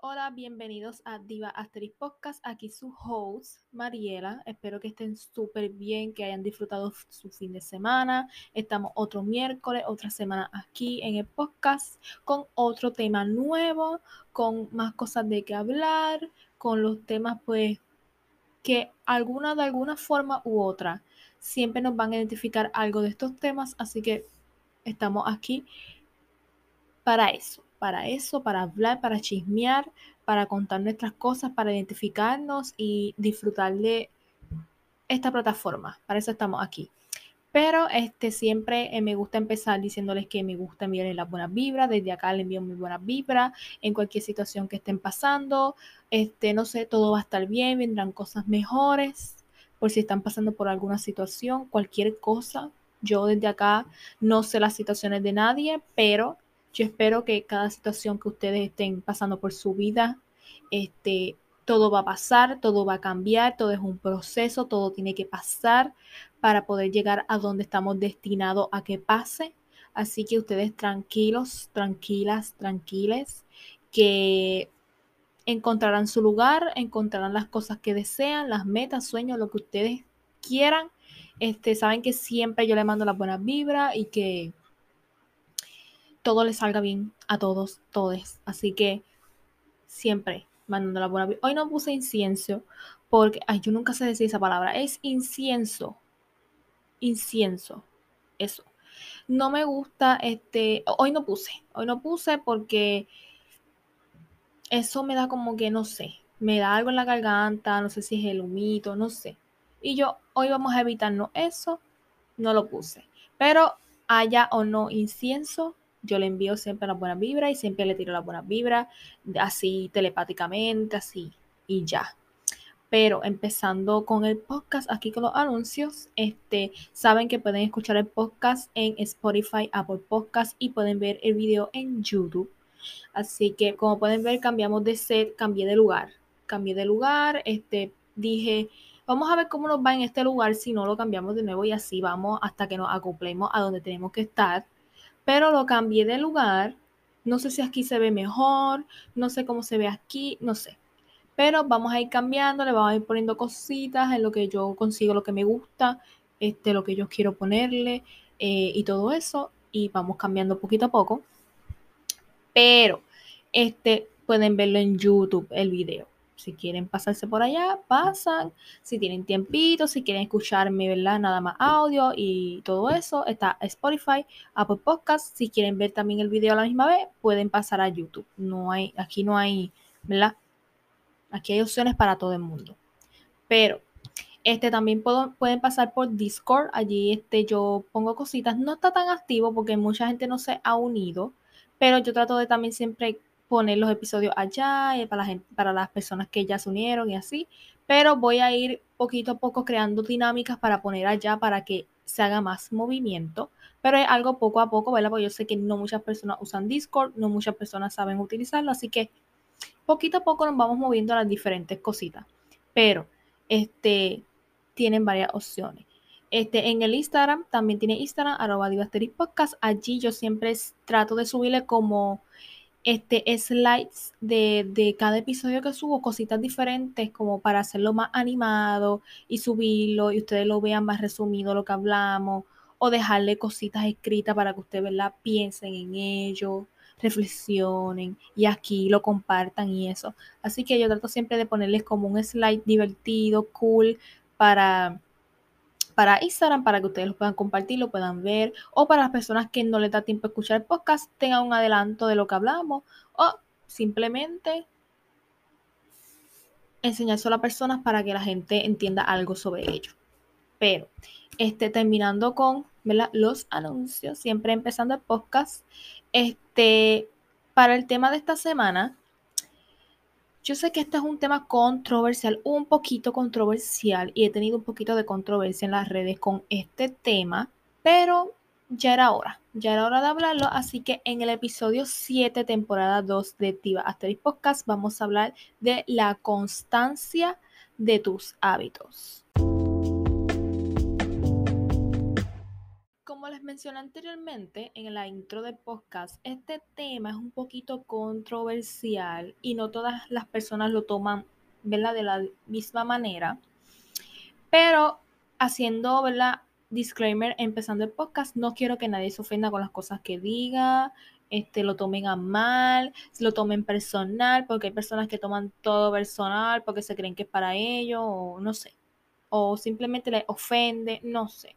Hola, bienvenidos a Diva Asterix Podcast. Aquí su host, Mariela. Espero que estén súper bien, que hayan disfrutado su fin de semana. Estamos otro miércoles, otra semana aquí en el podcast con otro tema nuevo, con más cosas de qué hablar, con los temas pues que alguna de alguna forma u otra siempre nos van a identificar algo de estos temas, así que estamos aquí para eso para eso, para hablar, para chismear, para contar nuestras cosas, para identificarnos y disfrutar de esta plataforma. Para eso estamos aquí. Pero este, siempre eh, me gusta empezar diciéndoles que me gusta enviarles las buenas vibras. Desde acá les envío muy buenas vibras en cualquier situación que estén pasando. Este, no sé, todo va a estar bien, vendrán cosas mejores. Por si están pasando por alguna situación, cualquier cosa. Yo desde acá no sé las situaciones de nadie, pero yo espero que cada situación que ustedes estén pasando por su vida, este, todo va a pasar, todo va a cambiar, todo es un proceso, todo tiene que pasar para poder llegar a donde estamos destinados a que pase. Así que ustedes tranquilos, tranquilas, tranquiles, que encontrarán su lugar, encontrarán las cosas que desean, las metas, sueños, lo que ustedes quieran. Este, saben que siempre yo les mando las buenas vibras y que todo le salga bien a todos, todos. Así que siempre mandando la buena. Hoy no puse incienso porque, ay, yo nunca sé decir esa palabra. Es incienso. Incienso. Eso. No me gusta este. Hoy no puse. Hoy no puse porque eso me da como que no sé. Me da algo en la garganta. No sé si es el humito. No sé. Y yo, hoy vamos a evitarnos eso. No lo puse. Pero haya o no incienso, yo le envío siempre la buena vibra y siempre le tiro la buena vibra, así telepáticamente, así y ya. Pero empezando con el podcast, aquí con los anuncios, este, saben que pueden escuchar el podcast en Spotify, Apple Podcast y pueden ver el video en YouTube. Así que como pueden ver, cambiamos de set, cambié de lugar. Cambié de lugar, este, dije, vamos a ver cómo nos va en este lugar si no lo cambiamos de nuevo y así vamos hasta que nos acoplemos a donde tenemos que estar pero lo cambié de lugar. No sé si aquí se ve mejor, no sé cómo se ve aquí, no sé. Pero vamos a ir cambiando, le vamos a ir poniendo cositas en lo que yo consigo, lo que me gusta, este, lo que yo quiero ponerle eh, y todo eso. Y vamos cambiando poquito a poco. Pero este, pueden verlo en YouTube, el video. Si quieren pasarse por allá, pasan. Si tienen tiempito, si quieren escucharme, ¿verdad? Nada más audio y todo eso. Está Spotify, Apple Podcast. Si quieren ver también el video a la misma vez, pueden pasar a YouTube. No hay, aquí no hay, ¿verdad? Aquí hay opciones para todo el mundo. Pero este también puedo, pueden pasar por Discord. Allí este, yo pongo cositas. No está tan activo porque mucha gente no se ha unido. Pero yo trato de también siempre poner los episodios allá eh, para, para las personas que ya se unieron y así. Pero voy a ir poquito a poco creando dinámicas para poner allá para que se haga más movimiento. Pero es algo poco a poco, ¿verdad? Porque yo sé que no muchas personas usan Discord, no muchas personas saben utilizarlo, así que poquito a poco nos vamos moviendo a las diferentes cositas. Pero, este, tienen varias opciones. Este, en el Instagram, también tiene Instagram, arroba podcast. Allí yo siempre trato de subirle como este, slides de, de, cada episodio que subo, cositas diferentes como para hacerlo más animado y subirlo y ustedes lo vean más resumido lo que hablamos o dejarle cositas escritas para que ustedes ¿verdad? piensen en ello, reflexionen y aquí lo compartan y eso. Así que yo trato siempre de ponerles como un slide divertido, cool, para para Instagram para que ustedes lo puedan compartir, lo puedan ver, o para las personas que no les da tiempo a escuchar el podcast, tengan un adelanto de lo que hablamos, o simplemente enseñárselo a personas para que la gente entienda algo sobre ello. Pero, este, terminando con los anuncios, siempre empezando el podcast, este, para el tema de esta semana, yo sé que este es un tema controversial, un poquito controversial, y he tenido un poquito de controversia en las redes con este tema, pero ya era hora, ya era hora de hablarlo, así que en el episodio 7, temporada 2 de Tiva Asterix Podcast, vamos a hablar de la constancia de tus hábitos. Mencioné anteriormente en la intro del podcast, este tema es un poquito controversial y no todas las personas lo toman ¿verdad? de la misma manera. Pero haciendo ¿verdad? disclaimer, empezando el podcast, no quiero que nadie se ofenda con las cosas que diga, este, lo tomen a mal, lo tomen personal, porque hay personas que toman todo personal porque se creen que es para ellos, o no sé, o simplemente les ofende, no sé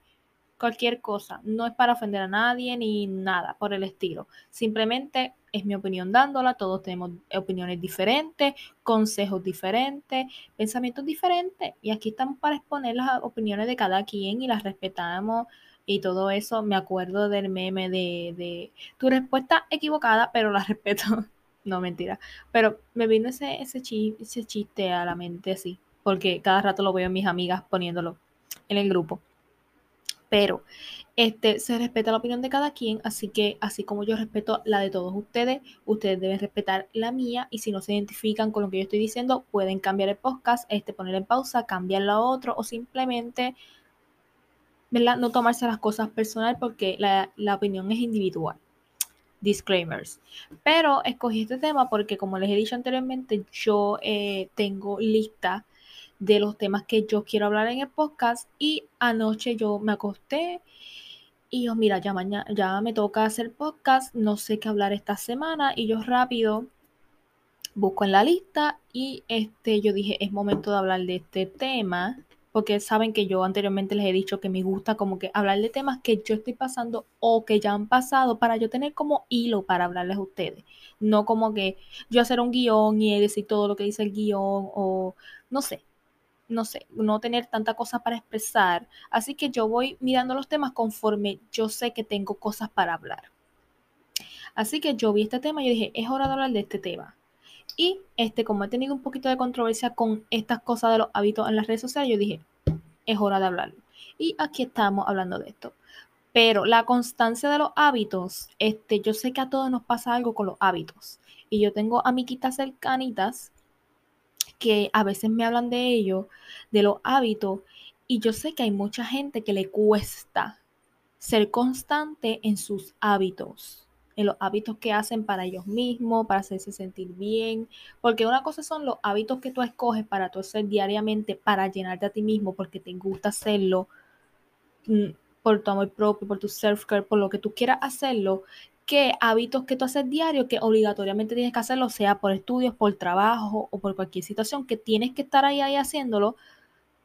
cualquier cosa. No es para ofender a nadie ni nada por el estilo. Simplemente es mi opinión dándola. Todos tenemos opiniones diferentes, consejos diferentes, pensamientos diferentes. Y aquí estamos para exponer las opiniones de cada quien y las respetamos. Y todo eso, me acuerdo del meme de, de tu respuesta equivocada, pero la respeto. no, mentira. Pero me vino ese, ese, ese chiste a la mente así, porque cada rato lo veo en mis amigas poniéndolo en el grupo pero este, se respeta la opinión de cada quien, así que así como yo respeto la de todos ustedes, ustedes deben respetar la mía y si no se identifican con lo que yo estoy diciendo, pueden cambiar el podcast, este, poner en pausa, cambiarlo a otro o simplemente ¿verdad? no tomarse las cosas personal porque la, opinión es individual. Disclaimers. Pero escogí este tema porque, como les he dicho anteriormente, yo eh, tengo lista de los temas que yo quiero hablar en el podcast y anoche yo me acosté y yo, mira, ya mañana ya me toca hacer podcast, no sé qué hablar esta semana y yo rápido busco en la lista y este yo dije, es momento de hablar de este tema porque saben que yo anteriormente les he dicho que me gusta como que hablar de temas que yo estoy pasando o que ya han pasado para yo tener como hilo para hablarles a ustedes. No como que yo hacer un guion y decir todo lo que dice el guion o no sé no sé, no tener tanta cosa para expresar. Así que yo voy mirando los temas conforme yo sé que tengo cosas para hablar. Así que yo vi este tema y dije, es hora de hablar de este tema. Y este, como he tenido un poquito de controversia con estas cosas de los hábitos en las redes sociales, yo dije, es hora de hablarlo. Y aquí estamos hablando de esto. Pero la constancia de los hábitos, este, yo sé que a todos nos pasa algo con los hábitos. Y yo tengo amiguitas cercanitas que a veces me hablan de ello, de los hábitos, y yo sé que hay mucha gente que le cuesta ser constante en sus hábitos, en los hábitos que hacen para ellos mismos, para hacerse sentir bien, porque una cosa son los hábitos que tú escoges para tú hacer diariamente, para llenarte a ti mismo, porque te gusta hacerlo mm, por tu amor propio, por tu self-care, por lo que tú quieras hacerlo, que hábitos que tú haces diario que obligatoriamente tienes que hacerlo, sea por estudios, por trabajo o por cualquier situación, que tienes que estar ahí, ahí haciéndolo,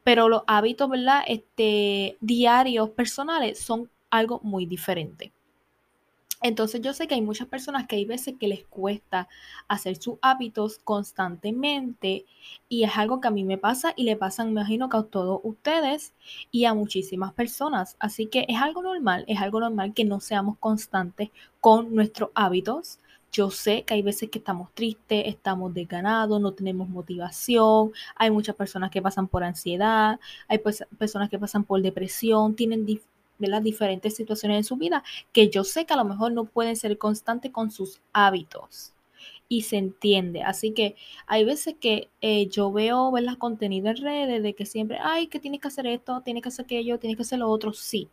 pero los hábitos, ¿verdad? Este, diarios, personales, son algo muy diferente. Entonces yo sé que hay muchas personas que hay veces que les cuesta hacer sus hábitos constantemente y es algo que a mí me pasa y le pasa, me imagino que a todos ustedes y a muchísimas personas. Así que es algo normal, es algo normal que no seamos constantes con nuestros hábitos. Yo sé que hay veces que estamos tristes, estamos desganados, no tenemos motivación, hay muchas personas que pasan por ansiedad, hay personas que pasan por depresión, tienen de las diferentes situaciones en su vida que yo sé que a lo mejor no pueden ser constantes con sus hábitos y se entiende. Así que hay veces que eh, yo veo las contenido en redes de que siempre, ay, que tienes que hacer esto, tienes que hacer aquello, tienes que hacer lo otro, sí.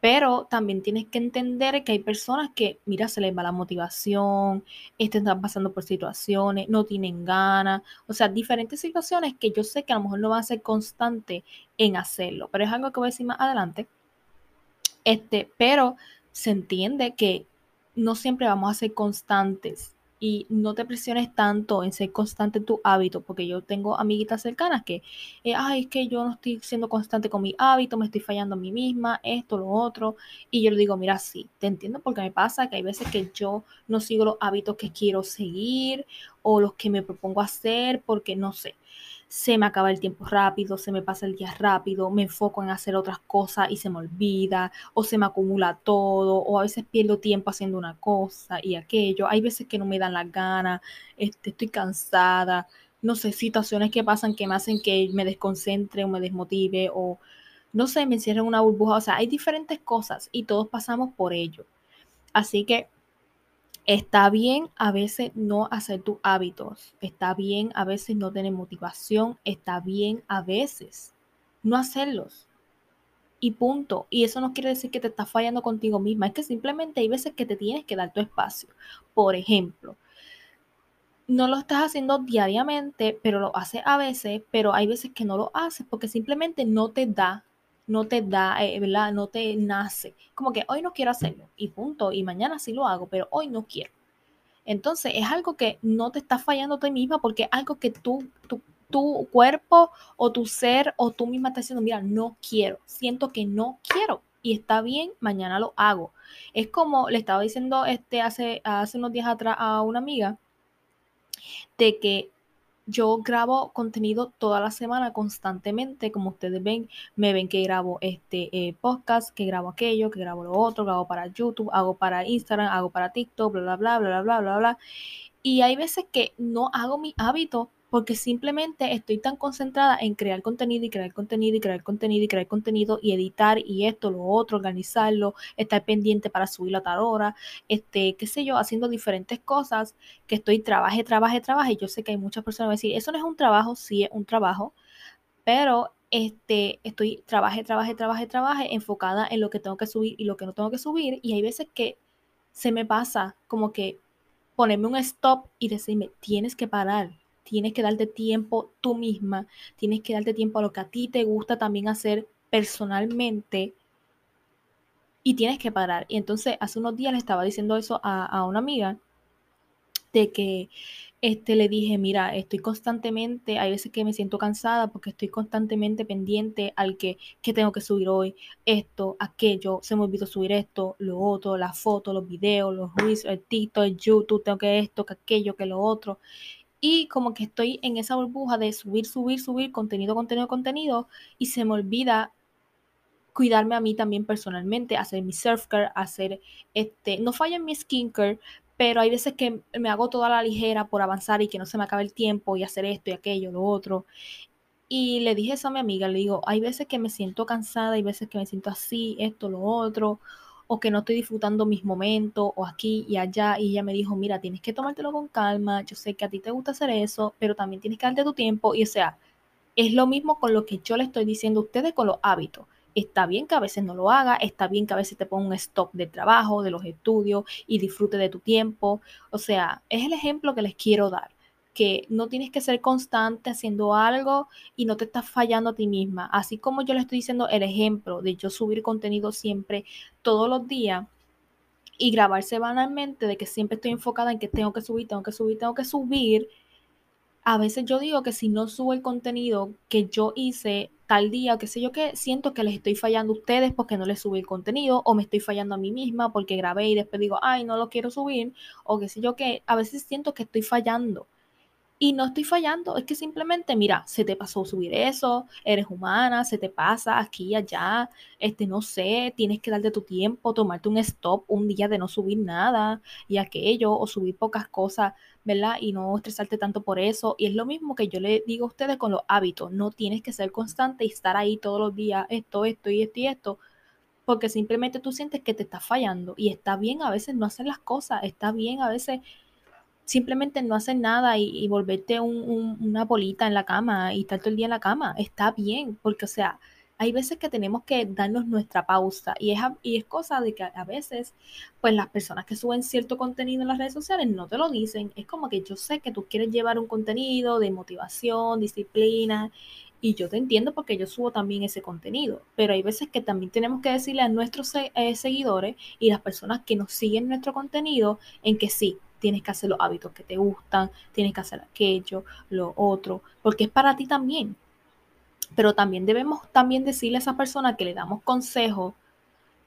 Pero también tienes que entender que hay personas que, mira, se les va la motivación, este, están pasando por situaciones, no tienen ganas, o sea, diferentes situaciones que yo sé que a lo mejor no van a ser constante en hacerlo, pero es algo que voy a decir más adelante. Este, pero se entiende que no siempre vamos a ser constantes y no te presiones tanto en ser constante en tu hábito, porque yo tengo amiguitas cercanas que, eh, ay, es que yo no estoy siendo constante con mi hábito, me estoy fallando a mí misma, esto, lo otro, y yo le digo, mira, sí, te entiendo porque me pasa que hay veces que yo no sigo los hábitos que quiero seguir o los que me propongo hacer porque no sé se me acaba el tiempo rápido, se me pasa el día rápido, me enfoco en hacer otras cosas y se me olvida, o se me acumula todo, o a veces pierdo tiempo haciendo una cosa y aquello. Hay veces que no me dan las ganas, este, estoy cansada, no sé, situaciones que pasan que me hacen que me desconcentre o me desmotive o no sé, me encierro en una burbuja. O sea, hay diferentes cosas y todos pasamos por ello. Así que Está bien a veces no hacer tus hábitos, está bien a veces no tener motivación, está bien a veces no hacerlos. y punto. Y eso no quiere decir que te estás fallando contigo misma, es que simplemente hay veces que te tienes que dar tu espacio. Por ejemplo, no lo estás haciendo diariamente, pero lo haces a veces, pero hay veces que no lo haces porque simplemente no te da, no te da, eh, ¿verdad? No te nace. Como que hoy no quiero hacerlo y punto, y mañana sí lo hago, pero hoy no quiero. Entonces es algo que no te está fallando a ti misma porque es algo que tú, tú tu cuerpo o tu ser o tú misma estás diciendo, mira, no quiero, siento que no quiero y está bien, mañana lo hago. Es como le estaba diciendo este hace, hace unos días atrás a una amiga de que yo grabo contenido toda la semana constantemente, como ustedes ven, me ven que grabo este eh, podcast, que grabo aquello, que grabo lo otro, grabo para YouTube, hago para Instagram, hago para TikTok, bla, bla, bla, bla, bla, bla, bla. Y hay veces que no hago mi hábito porque simplemente estoy tan concentrada en crear contenido y crear contenido y crear contenido y crear contenido y editar y esto, lo otro, organizarlo, estar pendiente para subirlo a tal hora, este, qué sé yo, haciendo diferentes cosas que estoy trabaje, trabaje, trabaje. Yo sé que hay muchas personas que van a decir, eso no es un trabajo, sí es un trabajo, pero este, estoy trabaje, trabaje, trabaje, trabaje, enfocada en lo que tengo que subir y lo que no tengo que subir y hay veces que se me pasa como que ponerme un stop y decirme, tienes que parar, tienes que darte tiempo tú misma, tienes que darte tiempo a lo que a ti te gusta también hacer personalmente y tienes que parar. Y entonces hace unos días le estaba diciendo eso a, una amiga de que este, le dije, mira, estoy constantemente, hay veces que me siento cansada porque estoy constantemente pendiente al que, que tengo que subir hoy, esto, aquello, se me olvidó subir esto, lo otro, las fotos, los videos, los reels, el TikTok, el YouTube, tengo que esto, que aquello, que lo otro y como que estoy en esa burbuja de subir, subir, subir contenido, contenido, contenido y se me olvida cuidarme a mí también personalmente, hacer mi surf care, hacer este, no falla en mi skincare, pero hay veces que me hago toda la ligera por avanzar y que no se me acabe el tiempo y hacer esto y aquello, lo otro. Y le dije eso a mi amiga, le digo, hay veces que me siento cansada, hay veces que me siento así, esto, lo otro, o que no estoy disfrutando mis momentos o aquí y allá. Y ella me dijo, mira, tienes que tomártelo con calma, yo sé que a ti te gusta hacer eso, pero también tienes que darte tu tiempo. Y o sea, es lo mismo con lo que yo le estoy diciendo a ustedes con los hábitos. Está bien que a veces no lo haga, está bien que a veces te ponga un stop de trabajo, de los estudios y disfrute de tu tiempo. O sea, es el ejemplo que les quiero dar que no tienes que ser constante haciendo algo y no te estás fallando a ti misma. Así como yo le estoy diciendo el ejemplo de yo subir contenido siempre, todos los días y grabar semanalmente, de que siempre estoy enfocada en que tengo que subir, tengo que subir, tengo que subir. A veces yo digo que si no subo el contenido que yo hice tal día, qué sé yo que siento que les estoy fallando a ustedes porque no les subí el contenido o me estoy fallando a mí misma porque grabé y después digo, ay, no lo quiero subir o qué sé yo que a veces siento que estoy fallando y no estoy fallando, es que simplemente, mira, se te pasó subir eso, eres humana, se te pasa aquí allá, este, no sé, tienes que darte tu tiempo, tomarte un stop un día de no subir nada y aquello, o subir pocas cosas, ¿verdad? Y no estresarte tanto por eso. Y es lo mismo que yo le digo a ustedes con los hábitos, no tienes que ser constante y estar ahí todos los días, esto, esto y esto y esto, porque simplemente tú sientes que te estás fallando y está bien a veces no hacer las cosas, está bien a veces simplemente no hacer nada y, volverte una bolita en la cama y estar todo el día en la cama. Está bien, porque o sea, hay veces que tenemos que darnos nuestra pausa y es, y es cosa de que a veces, pues las personas que suben cierto contenido en las redes sociales no te lo dicen. Es como que yo sé que tú quieres llevar un contenido de motivación, disciplina, y yo te entiendo porque yo subo también ese contenido, pero hay veces que también tenemos que decirle a nuestros eh, seguidores y las personas que nos siguen nuestro contenido en que sí, tienes que hacer los hábitos que te gustan, tienes que hacer aquello, lo otro, porque es para ti también. Pero también debemos también decirle a esa persona que le damos consejo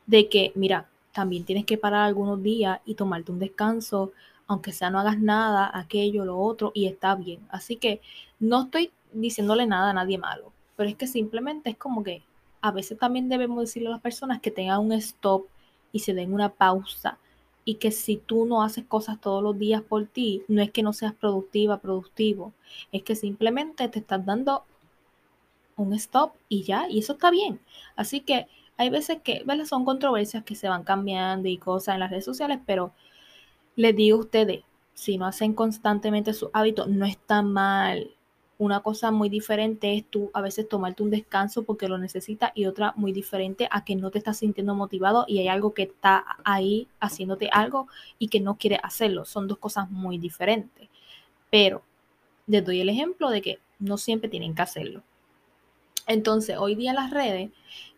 de que, mira, también tienes que parar algunos días y tomarte un descanso, aunque sea no hagas nada, aquello, lo otro, y está bien. Así que no estoy diciéndole nada a nadie malo, pero es que simplemente es como que a veces también debemos decirle a las personas que tengan un stop y se den una pausa y que si tú no haces cosas todos los días por ti, no es que no seas productiva, productivo, es que simplemente te estás dando un stop y ya, y eso está bien. Así que hay veces que, ¿verdad? Son controversias que se van cambiando y cosas en las redes sociales, pero les digo a ustedes, si no hacen constantemente su hábito, no está mal. Una cosa muy diferente es tú a veces tomarte un descanso porque lo necesitas y otra muy diferente a que no te estás sintiendo motivado y hay algo que está ahí haciéndote algo y que no quiere hacerlo. Son dos cosas muy diferentes. Pero les doy el ejemplo de que no siempre tienen que hacerlo. Entonces, hoy día en las redes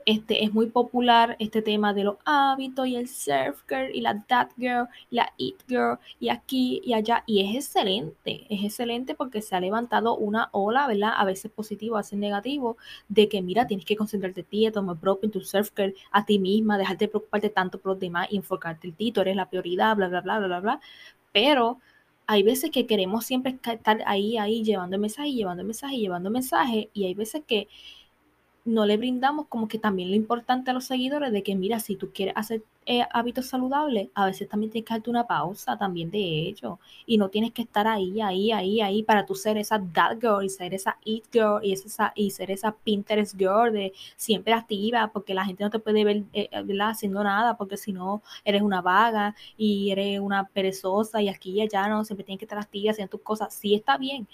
este, es muy popular este tema de los hábitos y el surf girl y la that girl la it girl y aquí y allá. Y es excelente, es excelente porque se ha levantado una ola, ¿verdad? A veces positivo, a veces negativo, de que mira, tienes que concentrarte en ti, tomar propio, en tu surf girl, a ti misma, dejarte de preocuparte tanto por los demás y enfocarte en ti, tú eres la prioridad, bla, bla, bla, bla, bla, bla. Pero hay veces que queremos siempre estar ahí, ahí, llevando mensaje, llevando mensaje, llevando mensaje, y hay veces que no le brindamos como que también lo importante a los seguidores de que, mira, si tú quieres hacer eh, hábitos saludables, a veces también tienes que darte una pausa también de ello. Y no tienes que estar ahí, ahí, ahí, ahí para tú ser esa that girl y ser esa eat girl y, esa, y ser esa Pinterest girl de siempre activa porque la gente no te puede ver eh, haciendo nada porque si no eres una vaga y eres una perezosa y aquí y allá no, siempre tienes que estar activa haciendo tus cosas. Sí está bien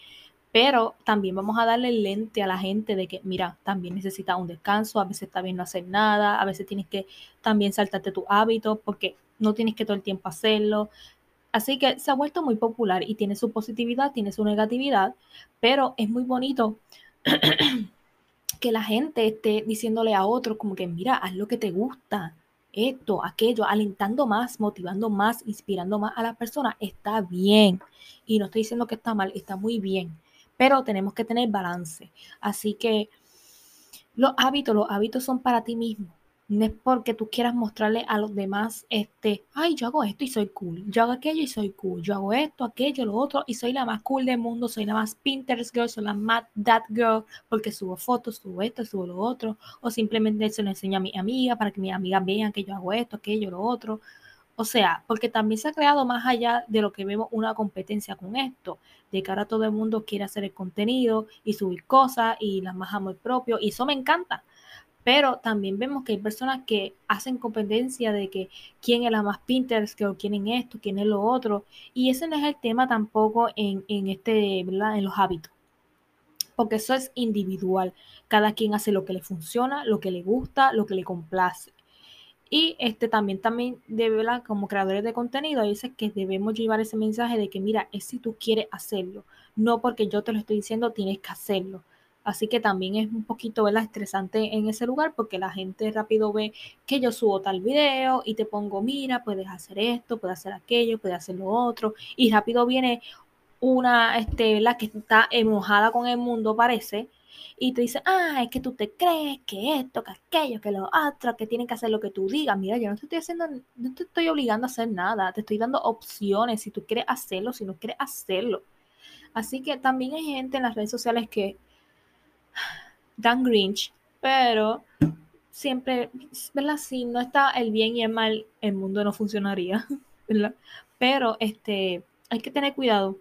pero también vamos a darle lente a la gente de que, mira, también necesita un descanso, a veces está bien no hacer nada, a veces tienes que también saltarte tu hábito porque no tienes que todo el tiempo hacerlo. Así que se ha vuelto muy popular y tiene su positividad, tiene su negatividad, pero es muy bonito que la gente esté diciéndole a otros como que, mira, haz lo que te gusta, esto, aquello, alentando más, motivando más, inspirando más a la persona, está bien. Y no estoy diciendo que está mal, está muy bien pero tenemos que tener balance. Así que los hábitos, los hábitos son para ti mismo. No es porque tú quieras mostrarle a los demás, este, ay, yo hago esto y soy cool, yo hago aquello y soy cool, yo hago esto, aquello, lo otro y soy la más cool del mundo, soy la más Pinterest girl, soy la más that girl, porque subo fotos, subo esto, subo lo otro, o simplemente se lo enseño a mi amiga para que mis amigas vean que yo hago esto, aquello, lo otro. O sea, porque también se ha creado más allá de lo que vemos una competencia con esto, de que ahora todo el mundo quiere hacer el contenido y subir cosas y las más amor propio, y eso me encanta. Pero también vemos que hay personas que hacen competencia de que quién es la más Pinterest, que quién es esto, quién es lo otro. Y ese no es el tema tampoco en, en este, ¿verdad? En los hábitos. Porque eso es individual. Cada quien hace lo que le funciona, lo que le gusta, lo que le complace. Y este también, también debe, como creadores de contenido, dice que debemos llevar ese mensaje de que, mira, es si tú quieres hacerlo, no porque yo te lo estoy diciendo, tienes que hacerlo. Así que también es un poquito ¿verdad? estresante en ese lugar porque la gente rápido ve que yo subo tal video y te pongo, mira, puedes hacer esto, puedes hacer aquello, puedes hacer lo otro. Y rápido viene una, este, la que está enojada con el mundo, parece, y te dicen, ah, es que tú te crees que esto, que aquello, que lo otro, que tienen que hacer lo que tú digas. Mira, yo no te estoy haciendo, no te estoy obligando a hacer nada, te estoy dando opciones si tú quieres hacerlo, si no quieres hacerlo. Así que también hay gente en las redes sociales que dan grinch, pero siempre, ¿verdad? Si no está el bien y el mal, el mundo no funcionaría, ¿verdad? Pero este, hay que tener cuidado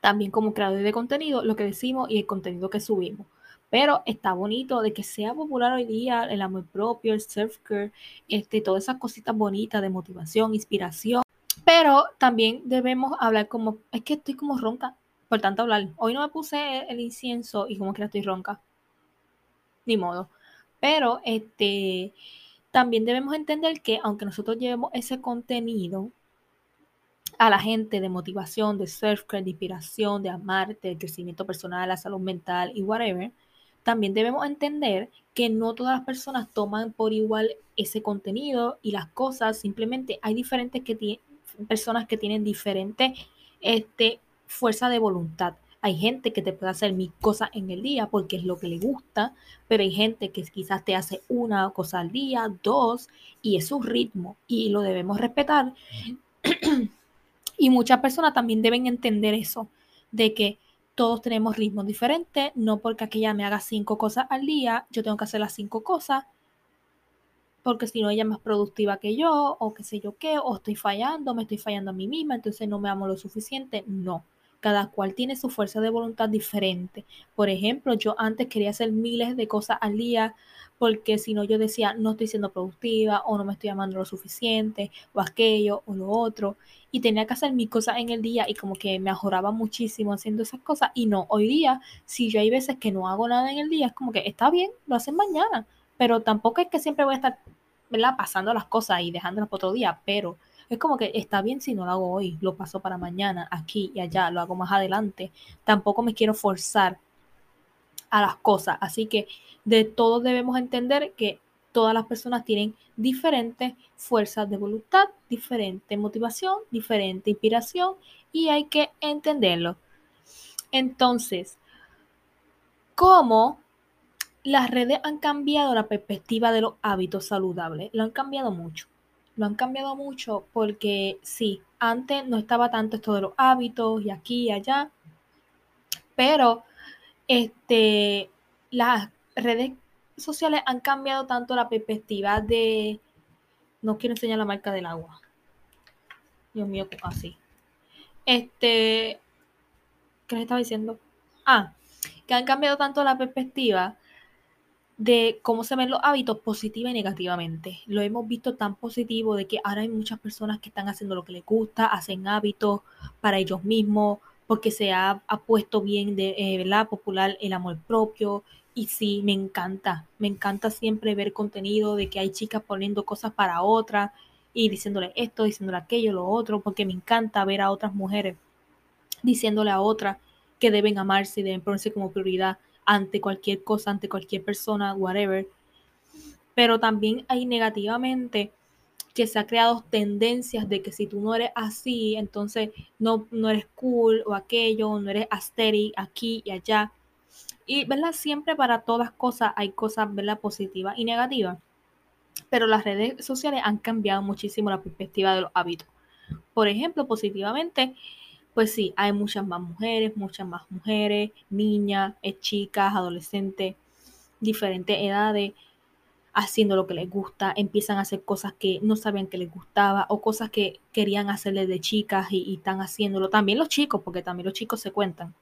también como creador de contenido, lo que decimos y el contenido que subimos. Pero está bonito de que sea popular hoy día el amor propio, el self-care, este, todas esas cositas bonitas de motivación, inspiración. Pero también debemos hablar como, es que estoy como ronca, por tanto hablar. Hoy no me puse el incienso y como que estoy ronca. Ni modo. Pero este, también debemos entender que aunque nosotros llevemos ese contenido, a la gente de motivación, de self-care, de inspiración, de amarte, de crecimiento personal, la salud mental y whatever, también debemos entender que no todas las personas toman por igual ese contenido y las cosas, simplemente hay diferentes que personas que tienen diferente este, fuerza de voluntad. Hay gente que te puede hacer mil cosas en el día porque es lo que le gusta, pero hay gente que quizás te hace una cosa al día, dos, y es su ritmo y lo debemos respetar. Y muchas personas también deben entender eso, de que todos tenemos ritmos diferentes, no porque aquella me haga cinco cosas al día, yo tengo que hacer las cinco cosas, porque si no ella es más productiva que yo, o qué sé yo qué, o estoy fallando, me estoy fallando a mí misma, entonces no me amo lo suficiente. No, Cada cual tiene su fuerza de voluntad diferente. Por ejemplo, yo antes quería hacer miles de cosas al día porque si no yo decía no estoy siendo productiva o no me estoy amando lo suficiente o aquello o lo otro. Y tenía que hacer mis cosas en el día y como que me ajoraba muchísimo haciendo esas cosas. Y no, hoy día si yo hay veces que no hago nada en el día es como que está bien, lo hacen mañana, pero tampoco es que siempre voy a estar pasando las cosas y dejándolas por otro día, pero es como que está bien si no lo hago hoy, lo paso para mañana, aquí y allá, lo hago más adelante. Tampoco me quiero forzar a las cosas. Así que de todos debemos entender que todas las personas tienen diferentes fuerzas de voluntad, diferente motivación, diferente inspiración y hay que entenderlo. Entonces, ¿cómo las redes han cambiado la perspectiva de los hábitos saludables? Lo han cambiado mucho. Lo han cambiado mucho porque sí, antes no estaba tanto esto de los hábitos y aquí y allá, pero este, las redes sociales han cambiado tanto la perspectiva de... No quiero enseñar la marca del agua. Dios mío, así. Este... ¿Qué les estaba diciendo? Ah, que han cambiado tanto la perspectiva de cómo se ven los hábitos positiva y negativamente. Lo hemos visto tan positivo de que ahora hay muchas personas que están haciendo lo que les gusta, hacen hábitos para ellos mismos, porque se ha, puesto bien de eh, ¿verdad? popular el amor propio. Y sí, me encanta, me encanta siempre ver contenido de que hay chicas poniendo cosas para otras y diciéndole esto, diciéndole aquello, lo otro, porque me encanta ver a otras mujeres diciéndole a otras que deben amarse y deben ponerse como prioridad ante cualquier cosa, ante cualquier persona, whatever. Pero también hay negativamente que se ha creado tendencias de que si tú no eres así, entonces no, no eres cool o aquello, no eres aesthetic aquí y allá. Y, ¿verdad? Siempre para todas cosas hay cosas, ¿verdad? Positivas y negativas. Pero las redes sociales han cambiado muchísimo la perspectiva de los hábitos. Por ejemplo, positivamente, pues sí, hay muchas más mujeres, muchas más mujeres, niñas, eh, chicas, adolescentes, diferentes edades haciendo lo que les gusta, empiezan a hacer cosas que no sabían que les gustaba o cosas que querían hacerles de chicas y, están haciéndolo. También los chicos, porque también los chicos se cuentan.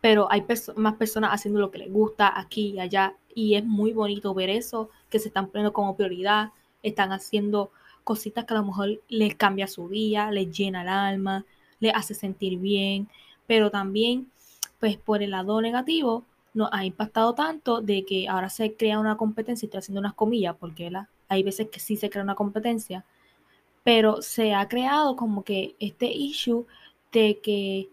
Pero hay más personas haciendo lo que les gusta aquí y allá y es muy bonito ver eso, que se están poniendo como prioridad, están haciendo cositas que a lo mejor les cambia su día, les llena el alma, les hace sentir bien, pero también, pues por el lado negativo, nos ha impactado tanto de que ahora se crea una competencia, estoy haciendo unas comillas porque hay veces que sí se crea una competencia, pero se ha creado como que este issue de que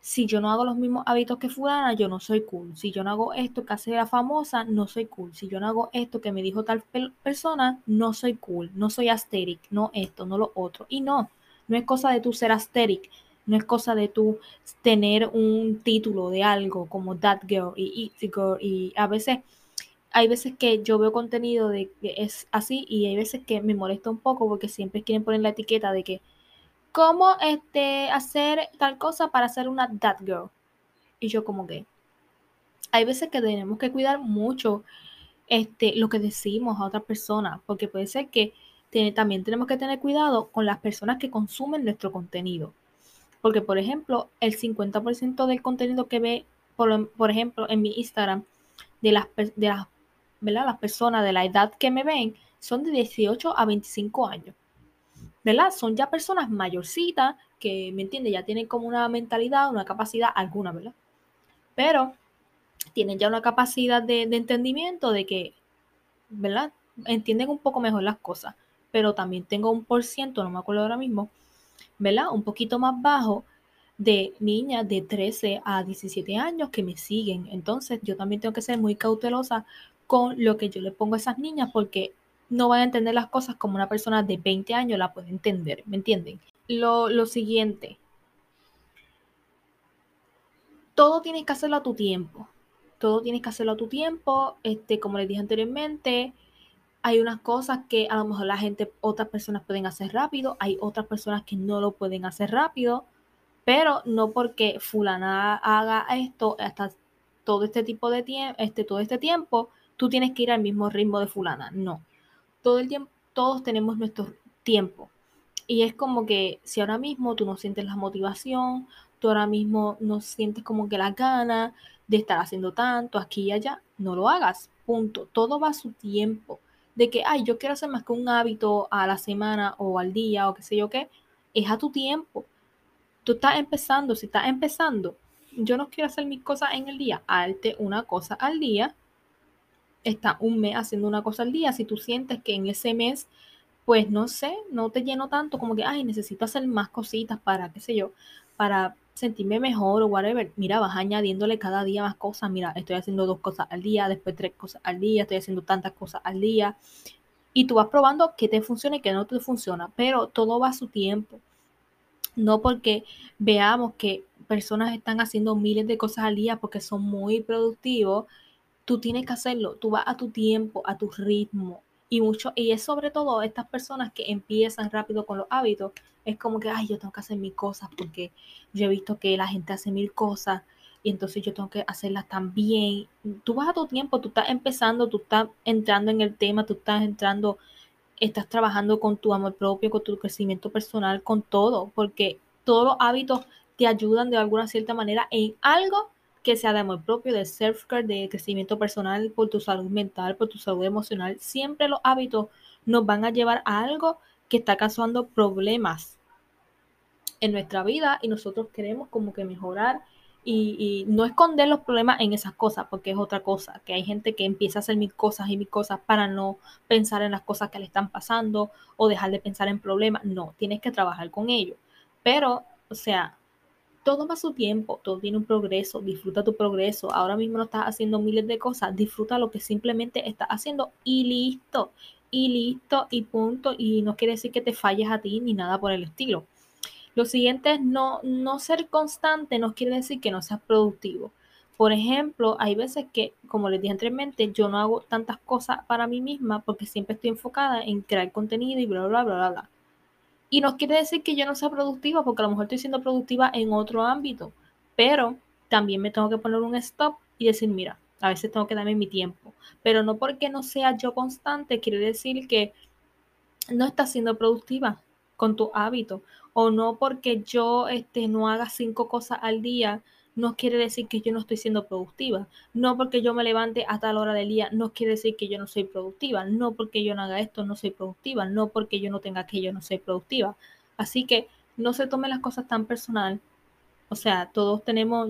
si yo no hago los mismos hábitos que fulana, yo no soy cool. Si yo no hago esto que hace la famosa, no soy cool. Si yo no hago esto que me dijo tal persona, no soy cool. No soy asteric, no esto, no lo otro. Y no, no es cosa de tú ser asteric no es cosa de tú tener un título de algo como That Girl y Easy Girl. Y a veces, hay veces que yo veo contenido de que es así y hay veces que me molesta un poco porque siempre quieren poner la etiqueta de que, ¿cómo este, hacer tal cosa para ser una That Girl? Y yo como que, hay veces que tenemos que cuidar mucho este, lo que decimos a otras personas, porque puede ser que también tenemos que tener cuidado con las personas que consumen nuestro contenido. Porque, por ejemplo, el 50% del contenido que ve, por, ejemplo, en mi Instagram, de las, de las, las personas de la edad que me ven, son de 18 a 25 años. Son ya personas mayorcitas que, ¿me entiende Ya tienen como una mentalidad, una capacidad alguna, ¿verdad? Pero tienen ya una capacidad de, de entendimiento de que, ¿verdad? Entienden un poco mejor las cosas. Pero también tengo un por ciento, no me acuerdo ahora mismo, ¿verdad? Un poquito más bajo de niñas de 13 a 17 años que me siguen. Entonces yo también tengo que ser muy cautelosa con lo que yo le pongo a esas niñas porque no van a entender las cosas como una persona de 20 años la puede entender, ¿me entienden? Lo, lo siguiente, todo tienes que hacerlo a tu tiempo. Todo tienes que hacerlo a tu tiempo. Este, como les dije anteriormente, hay unas cosas que a lo mejor la gente, otras personas pueden hacer rápido, hay otras personas que no lo pueden hacer rápido, pero no porque fulana haga esto hasta todo este tipo de tiempo, este, todo este tiempo, tú tienes que ir al mismo ritmo de fulana. No. Todo el tiempo, todos tenemos nuestro tiempo. Y es como que si ahora mismo tú no sientes la motivación, tú ahora mismo no sientes como que la gana de estar haciendo tanto aquí y allá, no lo hagas, punto. Todo va a su tiempo. De que, ay, yo quiero hacer más que un hábito a la semana o al día o qué sé yo qué, es a tu tiempo. Tú estás empezando, si estás empezando, yo no quiero hacer mis cosas en el día, hazte una cosa al día. Está un mes haciendo una cosa al día. Si tú sientes que en ese mes, pues no sé, no te lleno tanto como que, ay, necesito hacer más cositas para, qué sé yo, para sentirme mejor o whatever. Mira, vas añadiéndole cada día más cosas. Mira, estoy haciendo dos cosas al día, después tres cosas al día, estoy haciendo tantas cosas al día. Y tú vas probando qué te funciona y qué no te funciona, pero todo va a su tiempo. No porque veamos que personas están haciendo miles de cosas al día porque son muy productivos, tú tienes que hacerlo, tú vas a tu tiempo, a tu ritmo. Y mucho, y es sobre todo estas personas que empiezan rápido con los hábitos, es como que, ay, yo tengo que hacer mil cosas porque yo he visto que la gente hace mil cosas y entonces yo tengo que hacerlas también. Tú vas a tu tiempo, tú estás empezando, tú estás entrando en el tema, tú estás entrando, estás trabajando con tu amor propio, con tu crecimiento personal, con todo, porque todos los hábitos te ayudan de alguna cierta manera en algo que sea de amor propio, de self-care, de crecimiento personal, por tu salud mental, por tu salud emocional. Siempre los hábitos nos van a llevar a algo que está causando problemas en nuestra vida y nosotros queremos como que mejorar y, no esconder los problemas en esas cosas, porque es otra cosa, que hay gente que empieza a hacer mil cosas y mil cosas para no pensar en las cosas que le están pasando o dejar de pensar en problemas. No, tienes que trabajar con ello. Pero, o sea, todo va a su tiempo, todo tiene un progreso, disfruta tu progreso. Ahora mismo no estás haciendo miles de cosas, disfruta lo que simplemente estás haciendo y listo, y listo, y punto. Y no quiere decir que te falles a ti ni nada por el estilo. Lo siguiente es no, no ser constante, no quiere decir que no seas productivo. Por ejemplo, hay veces que, como les dije anteriormente, yo no hago tantas cosas para mí misma porque siempre estoy enfocada en crear contenido y bla, bla, bla, bla, bla. Y no quiere decir que yo no sea productiva, porque a lo mejor estoy siendo productiva en otro ámbito, pero también me tengo que poner un stop y decir, mira, a veces tengo que darme mi tiempo, pero no porque no sea yo constante, quiere decir que no estás siendo productiva con tu hábito, o no porque yo este, no haga cinco cosas al día, no quiere decir que yo no estoy siendo productiva. No porque yo me levante a tal hora del día, no quiere decir que yo no soy productiva. No porque yo no haga esto, no soy productiva. No porque yo no tenga aquello, no soy productiva. Así que no se tomen las cosas tan personal. O sea, todos tenemos,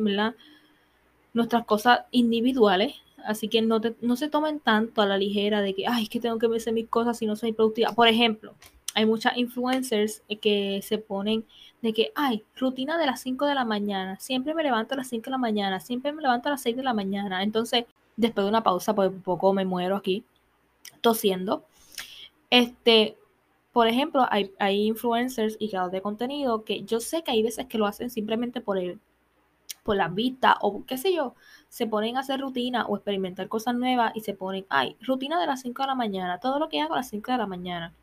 Nuestras cosas individuales. Así que no, no se tomen tanto a la ligera de que, ay, es que tengo que hacer mis cosas si no soy productiva. Por ejemplo, hay muchas influencers que se ponen de que, ay, rutina de las 5 de la mañana, siempre me levanto a las 5 de la mañana, siempre me levanto a las 6 de la mañana. Entonces, después de una pausa, pues poco me muero aquí tosiendo. Este, por ejemplo, hay, hay influencers y creadores de contenido que yo sé que hay veces que lo hacen simplemente por el, por la vista o qué sé yo, se ponen a hacer rutina o experimentar cosas nuevas y se ponen, ay, rutina de las 5 de la mañana, todo lo que hago a las 5 de la mañana.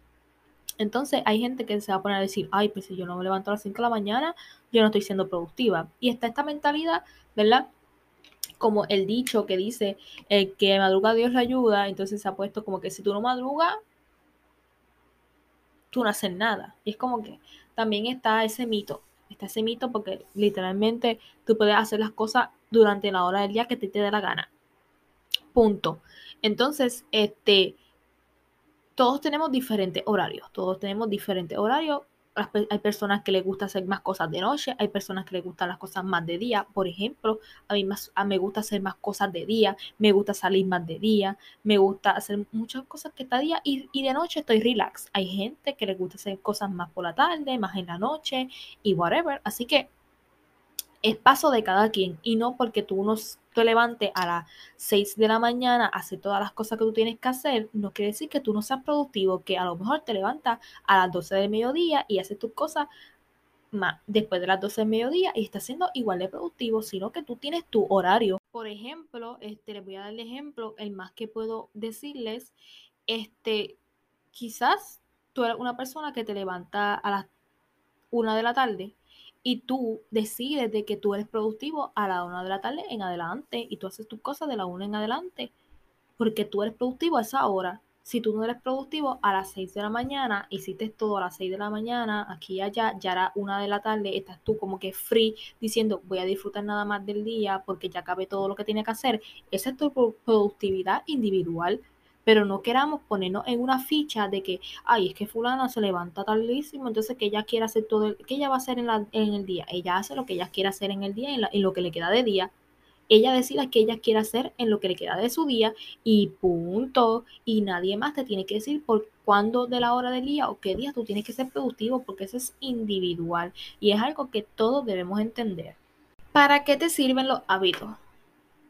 Entonces hay gente que se va a poner a decir, ay, pues si yo no me levanto a las 5 de la mañana, yo no estoy siendo productiva. Y está esta mentalidad, ¿verdad? Como el dicho que dice, que madruga Dios le ayuda, entonces se ha puesto como que si tú no madrugas, tú no haces nada. Y es como que también está ese mito, está ese mito porque literalmente tú puedes hacer las cosas durante la hora del día que te, te dé la gana. Punto. Entonces, este, todos tenemos diferentes horarios, todos tenemos diferentes horarios. Hay personas que les gusta hacer más cosas de noche, hay personas que les gustan las cosas más de día. Por ejemplo, a mí más, me gusta hacer más cosas de día, me gusta salir más de día, me gusta hacer muchas cosas que está día y, y de noche estoy relax. Hay gente que les gusta hacer cosas más por la tarde, más en la noche y whatever. Así que es paso de cada quien y no porque tú no te levantes a las 6 de la mañana a hacer todas las cosas que tú tienes que hacer, no quiere decir que tú no seas productivo, que a lo mejor te levantas a las 12 del mediodía y haces tus cosas más después de las 12 del mediodía y estás siendo igual de productivo, sino que tú tienes tu horario. Por ejemplo, este, les voy a dar el ejemplo, el más que puedo decirles, este, quizás tú eres una persona que te levanta a las 1 de la tarde y tú decides de que tú eres productivo a la una de la tarde en adelante y tú haces tus cosas de la una en adelante porque tú eres productivo a esa hora. si tú no eres productivo a las 6 de la mañana, hiciste todo a las 6 de la mañana, aquí y allá, ya era una de la tarde, estás tú como que free diciendo voy a disfrutar nada más del día porque ya acabé todo lo que tiene que hacer. Esa es tu productividad individual. Pero no queramos ponernos en una ficha de que, ay, es que fulana se levanta tardísimo, entonces que ella quiere hacer todo, que ella va a hacer en, la, en, el día. Ella hace lo que ella quiere hacer en el día, en, lo que le queda de día ella decida qué ella quiere hacer en lo que le queda de su día y punto. Y nadie más te tiene que decir por cuándo de la hora del día o qué día tú tienes que ser productivo porque eso es individual y es algo que todos debemos entender. ¿Para qué te sirven los hábitos?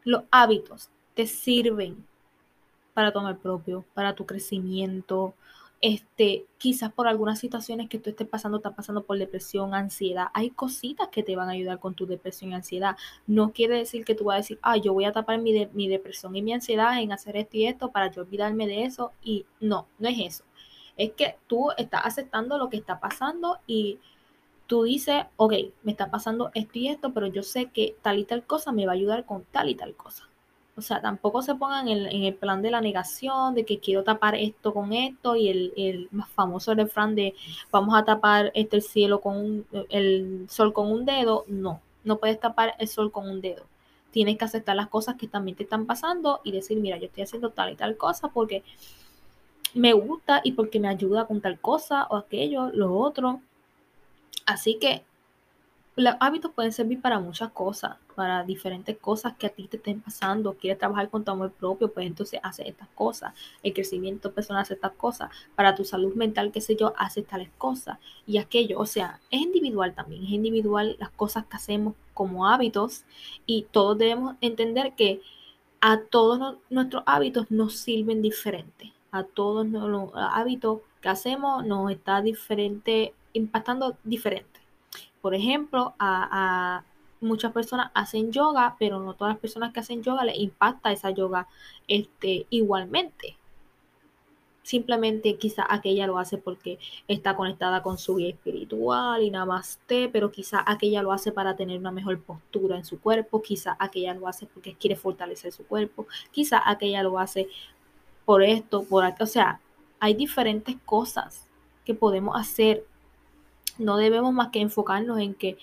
Los hábitos te sirven para tomar propio, para tu crecimiento, este, quizás por algunas situaciones que tú estés pasando, estás pasando por depresión, ansiedad, hay cositas que te van a ayudar con tu depresión y ansiedad. No quiere decir que tú vas a decir, ah, yo voy a tapar mi, mi depresión y mi ansiedad en hacer esto y esto para yo olvidarme de eso. Y no, no es eso. Es que tú estás aceptando lo que está pasando y tú dices, ok, me está pasando esto y esto, pero yo sé que tal y tal cosa me va a ayudar con tal y tal cosa. O sea, tampoco se pongan en, el plan de la negación, de que quiero tapar esto con esto y el, el más famoso refrán de vamos a tapar este el cielo con el sol con un dedo. No, no puedes tapar el sol con un dedo. Tienes que aceptar las cosas que también te están pasando y decir, mira, yo estoy haciendo tal y tal cosa porque me gusta y porque me ayuda con tal cosa o aquello, lo otro. Así que los hábitos pueden servir para muchas cosas, para diferentes cosas que a ti te estén pasando. Quieres trabajar con tu amor propio, pues entonces hace estas cosas. El crecimiento personal hace estas cosas. Para tu salud mental, qué sé yo, hace tales cosas. Y aquello, o sea, es individual también. Es individual las cosas que hacemos como hábitos. Y todos debemos entender que a todos nuestros hábitos nos sirven diferente. A todos los hábitos que hacemos nos está diferente, impactando diferente. Por ejemplo, a, muchas personas hacen yoga, pero no todas las personas que hacen yoga les impacta esa yoga este, igualmente. Simplemente quizá aquella lo hace porque está conectada con su vida espiritual y nada más pero quizá aquella lo hace para tener una mejor postura en su cuerpo, quizá aquella lo hace porque quiere fortalecer su cuerpo, quizá aquella lo hace por esto, por acá. O sea, hay diferentes cosas que podemos hacer no debemos más que enfocarnos en que,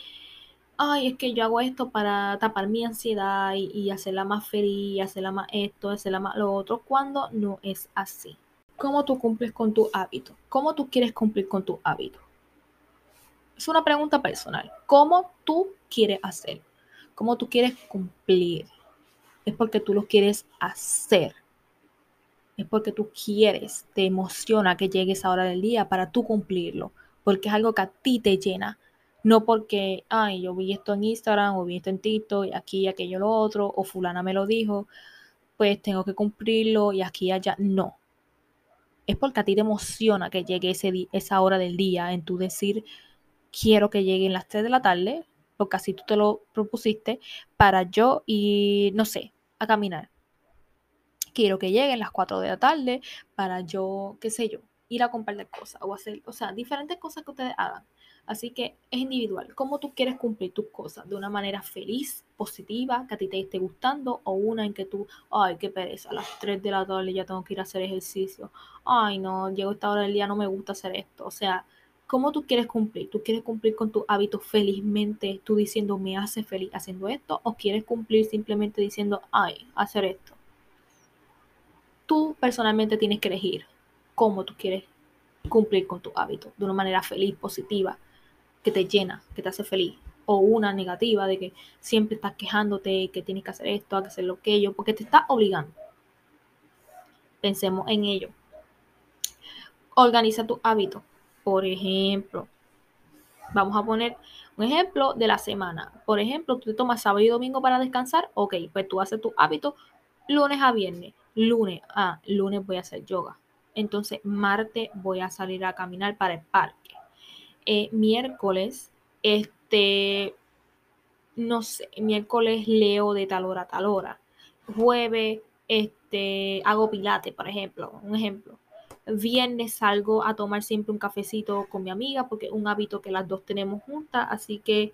ay, es que yo hago esto para tapar mi ansiedad y, hacerla más feliz, hacerla más esto, hacerla más lo otro, cuando no es así. ¿Cómo tú cumples con tu hábito? ¿Cómo tú quieres cumplir con tu hábito? Es una pregunta personal. ¿Cómo tú quieres hacer? ¿Cómo tú quieres cumplir? Es porque tú lo quieres hacer. Es porque tú quieres, te emociona que llegue esa hora del día para tú cumplirlo porque es algo que a ti te llena. No porque, ay, yo vi esto en Instagram o vi esto en TikTok y aquí y aquello lo otro, o fulana me lo dijo, pues tengo que cumplirlo y aquí y allá. No. Es porque a ti te emociona que llegue ese esa hora del día en tu decir, quiero que lleguen las 3 de la tarde, porque así tú te lo propusiste, para yo ir, no sé, a caminar. Quiero que lleguen las 4 de la tarde para yo, qué sé yo, ir a comprar cosas o hacer, o sea, diferentes cosas que ustedes hagan. Así que es individual. ¿Cómo tú quieres cumplir tus cosas? ¿De una manera feliz, positiva, que a ti te esté gustando? ¿O una en que tú, ay, qué pereza, a las 3 de la tarde ya tengo que ir a hacer ejercicio? Ay, no, llego a esta hora del día, no me gusta hacer esto. O sea, ¿cómo tú quieres cumplir? ¿Tú quieres cumplir con tu hábito felizmente, tú diciendo, me hace feliz haciendo esto? ¿O quieres cumplir simplemente diciendo, ay, hacer esto? Tú personalmente tienes que elegir cómo tú quieres cumplir con tu hábito de una manera feliz, positiva, que te llena, que te hace feliz. O una negativa de que siempre estás quejándote, que tienes que hacer esto, que hacer lo que yo, porque te está obligando. Pensemos en ello. Organiza tu hábito. Por ejemplo, vamos a poner un ejemplo de la semana. Por ejemplo, tú te tomas sábado y domingo para descansar. Ok, pues tú haces tu hábito lunes a viernes. Lunes, ah, lunes voy a hacer yoga entonces, martes voy a salir a caminar para el parque. Eh, miércoles, este, no sé, miércoles leo de tal hora a tal hora. Jueves, este, hago pilate, por ejemplo, un ejemplo. Viernes salgo a tomar siempre un cafecito con mi amiga porque es un hábito que las dos tenemos juntas, así que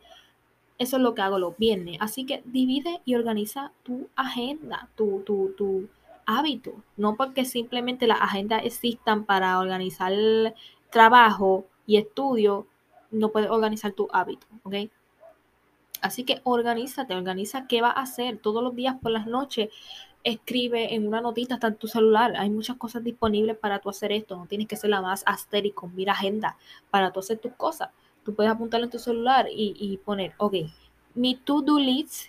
eso es lo que hago los viernes. Así que divide y organiza tu agenda, tu, tu, tu hábito, no porque simplemente las agendas existan para organizar trabajo y estudio, no puedes organizar tu hábito, ¿ok? Así que organízate, organiza qué vas a hacer todos los días por las noches. Escribe en una notita, está en tu celular. Hay muchas cosas disponibles para tú hacer esto. No tienes que ser la más astérico. Mira agenda para tú hacer tus cosas. Tú puedes apuntarlo en tu celular y, poner, ok, mi to-do list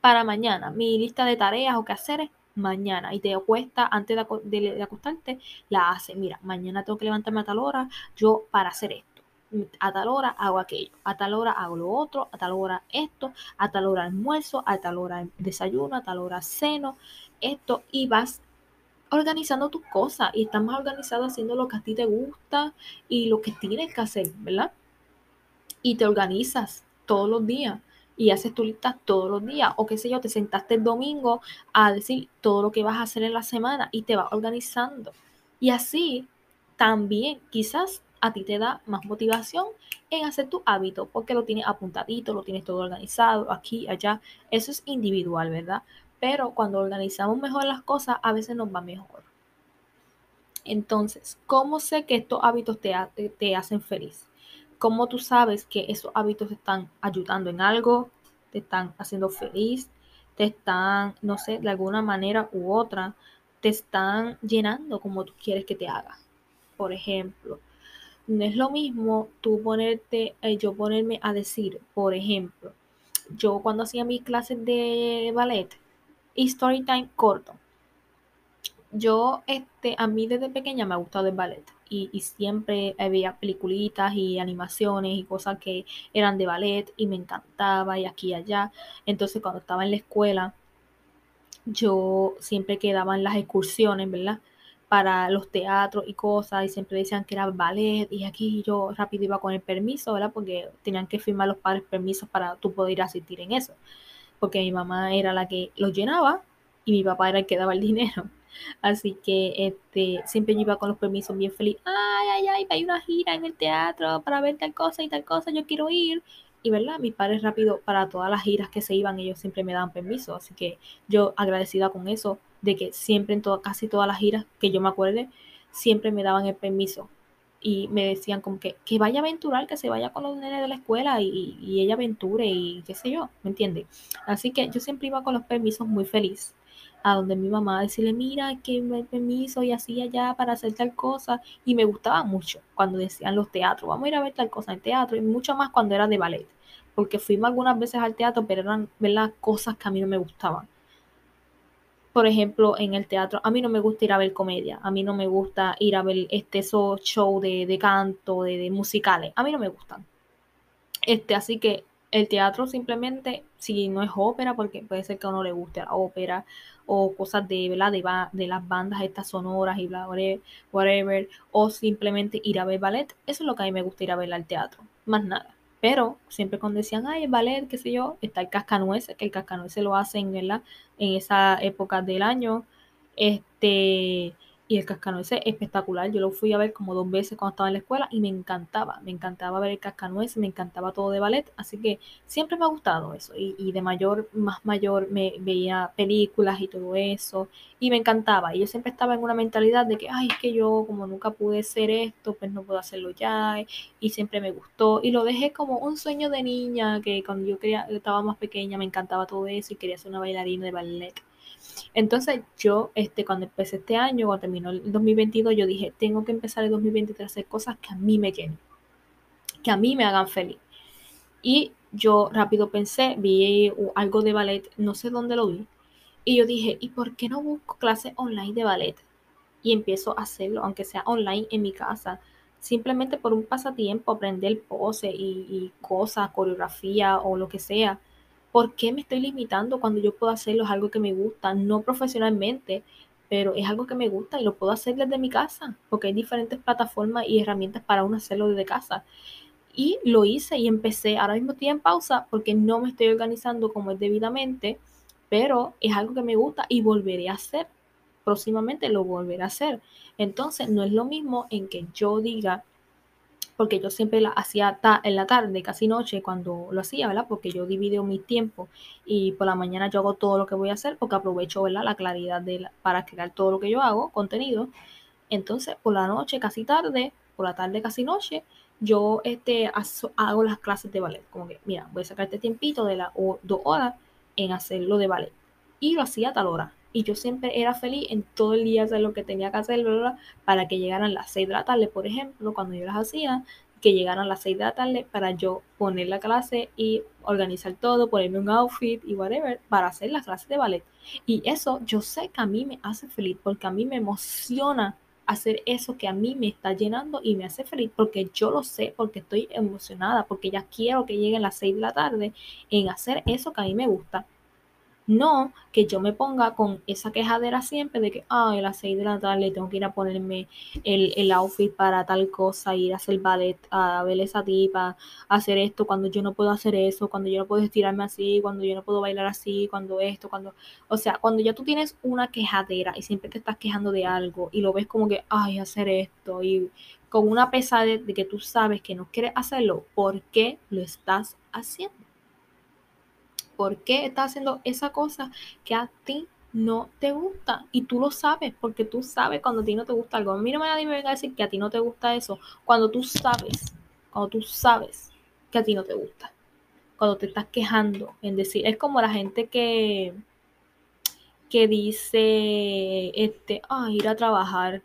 para mañana, mi lista de tareas o qué hacer mañana y te acuesta antes de, acostarte, la haces. Mira, mañana tengo que levantarme a tal hora yo para hacer esto a tal hora hago aquello, a tal hora hago lo otro, a tal hora esto, a tal hora almuerzo, a tal hora desayuno, a tal hora ceno, esto, y vas organizando tus cosas y estás más organizado haciendo lo que a ti te gusta y lo que tienes que hacer, ¿verdad? Y te organizas todos los días y haces tu lista todos los días o qué sé yo, te sentaste el domingo a decir todo lo que vas a hacer en la semana y te vas organizando. Y así también quizás a ti te da más motivación en hacer tu hábito porque lo tienes apuntadito, lo tienes todo organizado aquí, allá. Eso es individual, ¿verdad? Pero cuando organizamos mejor las cosas, a veces nos va mejor. Entonces, ¿cómo sé que estos hábitos te, te hacen feliz? ¿Cómo tú sabes que esos hábitos te están ayudando en algo? ¿Te están haciendo feliz? ¿Te están, no sé, de alguna manera u otra, te están llenando como tú quieres que te haga? Por ejemplo, no es lo mismo tú ponerte, eh, yo ponerme a decir, por ejemplo, yo cuando hacía mis clases de ballet y story time corto, yo, este, a mí desde pequeña me ha gustado el ballet y, y, siempre había peliculitas y animaciones y cosas que eran de ballet y me encantaba y aquí y allá. Entonces cuando estaba en la escuela, yo siempre quedaba en las excursiones, ¿verdad? para los teatros y cosas y siempre decían que era ballet y aquí yo rápido iba con el permiso, ¿verdad? Porque tenían que firmar los padres permisos para tú poder asistir en eso. Porque mi mamá era la que los llenaba y mi papá era el que daba el dinero. Así que este, siempre yo iba con los permisos bien feliz. Ay, ay, ay, hay una gira en el teatro para ver tal cosa y tal cosa, yo quiero ir. Y verdad, mis padres rápido para todas las giras que se iban, ellos siempre me daban permiso. Así que yo agradecida con eso, de que siempre en casi todas las giras que yo me acuerde, siempre me daban el permiso y me decían como que, que vaya a aventurar, que se vaya con los nenes de la escuela y, y ella aventure y qué sé yo, ¿me entiendes? Así que yo siempre iba con los permisos muy feliz a donde mi mamá a decirle, mira, que me permiso y así allá para hacer tal cosa. Y me gustaba mucho cuando decían los teatros, vamos a ir a ver tal cosa en teatro y mucho más cuando era de ballet. Porque fuimos algunas veces al teatro, pero eran las cosas que a mí no me gustaban por ejemplo, en el teatro, a mí no me gusta ir a ver comedia, a mí no me gusta ir a ver este, esos shows de, canto, de, musicales, a mí no me gustan. Este, así que el teatro simplemente, si no es ópera, porque puede ser que a uno le guste la ópera, o cosas de, de, de las bandas estas sonoras y bla, whatever, o simplemente ir a ver ballet, eso es lo que a mí me gusta ir a ver al teatro, más nada. Pero siempre cuando decían, ay, el ballet, qué sé yo, está el cascanueces, que el cascanueces lo hacen. En esa época del año. Este, y el cascanueces es espectacular. Yo lo fui a ver como dos veces cuando estaba en la escuela y me encantaba. Me encantaba ver el cascanueces, me encantaba todo de ballet. Así que siempre me ha gustado eso. Y, de mayor, más mayor, me veía películas y todo eso. Y me encantaba. Y yo siempre estaba en una mentalidad de que, ay, es que yo como nunca pude ser esto, pues no puedo hacerlo ya. Y siempre me gustó. Y lo dejé como un sueño de niña, que cuando yo quería, estaba más pequeña me encantaba todo eso y quería ser una bailarina de ballet. Entonces yo, este, cuando empecé este año, cuando terminó el 2022, yo dije, tengo que empezar el 2023 a hacer cosas que a mí me llenen, que a mí me hagan feliz. Y yo rápido pensé, vi algo de ballet, no sé dónde lo vi, y yo dije, ¿y por qué no busco clases online de ballet? Y empiezo a hacerlo, aunque sea online en mi casa, simplemente por un pasatiempo, aprender pose y, y cosas, coreografía o lo que sea ¿Por qué me estoy limitando cuando yo puedo hacerlo? Es algo que me gusta, no profesionalmente, pero es algo que me gusta y lo puedo hacer desde mi casa, porque hay diferentes plataformas y herramientas para uno hacerlo desde casa. Y lo hice y empecé. Ahora mismo estoy en pausa porque no me estoy organizando como es debidamente, pero es algo que me gusta y volveré a hacer. Próximamente lo volveré a hacer. Entonces, no es lo mismo en que yo diga, porque yo siempre la hacía en la tarde, casi noche, cuando lo hacía, ¿verdad? Porque yo divido mi tiempo y por la mañana yo hago todo lo que voy a hacer porque aprovecho, ¿verdad? La claridad de para crear todo lo que yo hago, contenido. Entonces, por la noche, casi tarde, por la tarde, casi noche, yo este, hago las clases de ballet. Como que, mira, voy a sacar este tiempito de las dos horas en hacerlo de ballet. Y lo hacía a tal hora. Y yo siempre era feliz en todo el día hacer lo que tenía que hacer, para que llegaran las 6 de la tarde, por ejemplo, cuando yo las hacía, que llegaran las 6 de la tarde para yo poner la clase y organizar todo, ponerme un outfit y whatever para hacer la clase de ballet. Y eso yo sé que a mí me hace feliz porque a mí me emociona hacer eso que a mí me está llenando y me hace feliz porque yo lo sé, porque estoy emocionada, porque ya quiero que lleguen las 6 de la tarde en hacer eso que a mí me gusta. No que yo me ponga con esa quejadera siempre de que, ay, a las 6 de la tarde tengo que ir a ponerme el, el outfit para tal cosa, ir a hacer ballet, a ver esa tipa, hacer esto, cuando yo no puedo hacer eso, cuando yo no puedo estirarme así, cuando yo no puedo bailar así, cuando esto, cuando... O sea, cuando ya tú tienes una quejadera y siempre te estás quejando de algo y lo ves como que, ay, hacer esto y con una pesadez de que tú sabes que no quieres hacerlo, ¿por qué lo estás haciendo? Por qué estás haciendo esa cosa que a ti no te gusta. Y tú lo sabes, porque tú sabes cuando a ti no te gusta algo. A mí no me da ni a decir que a ti no te gusta eso. Cuando tú sabes, cuando tú sabes que a ti no te gusta. Cuando te estás quejando en decir, es como la gente que, que dice, este, ah, ir a trabajar.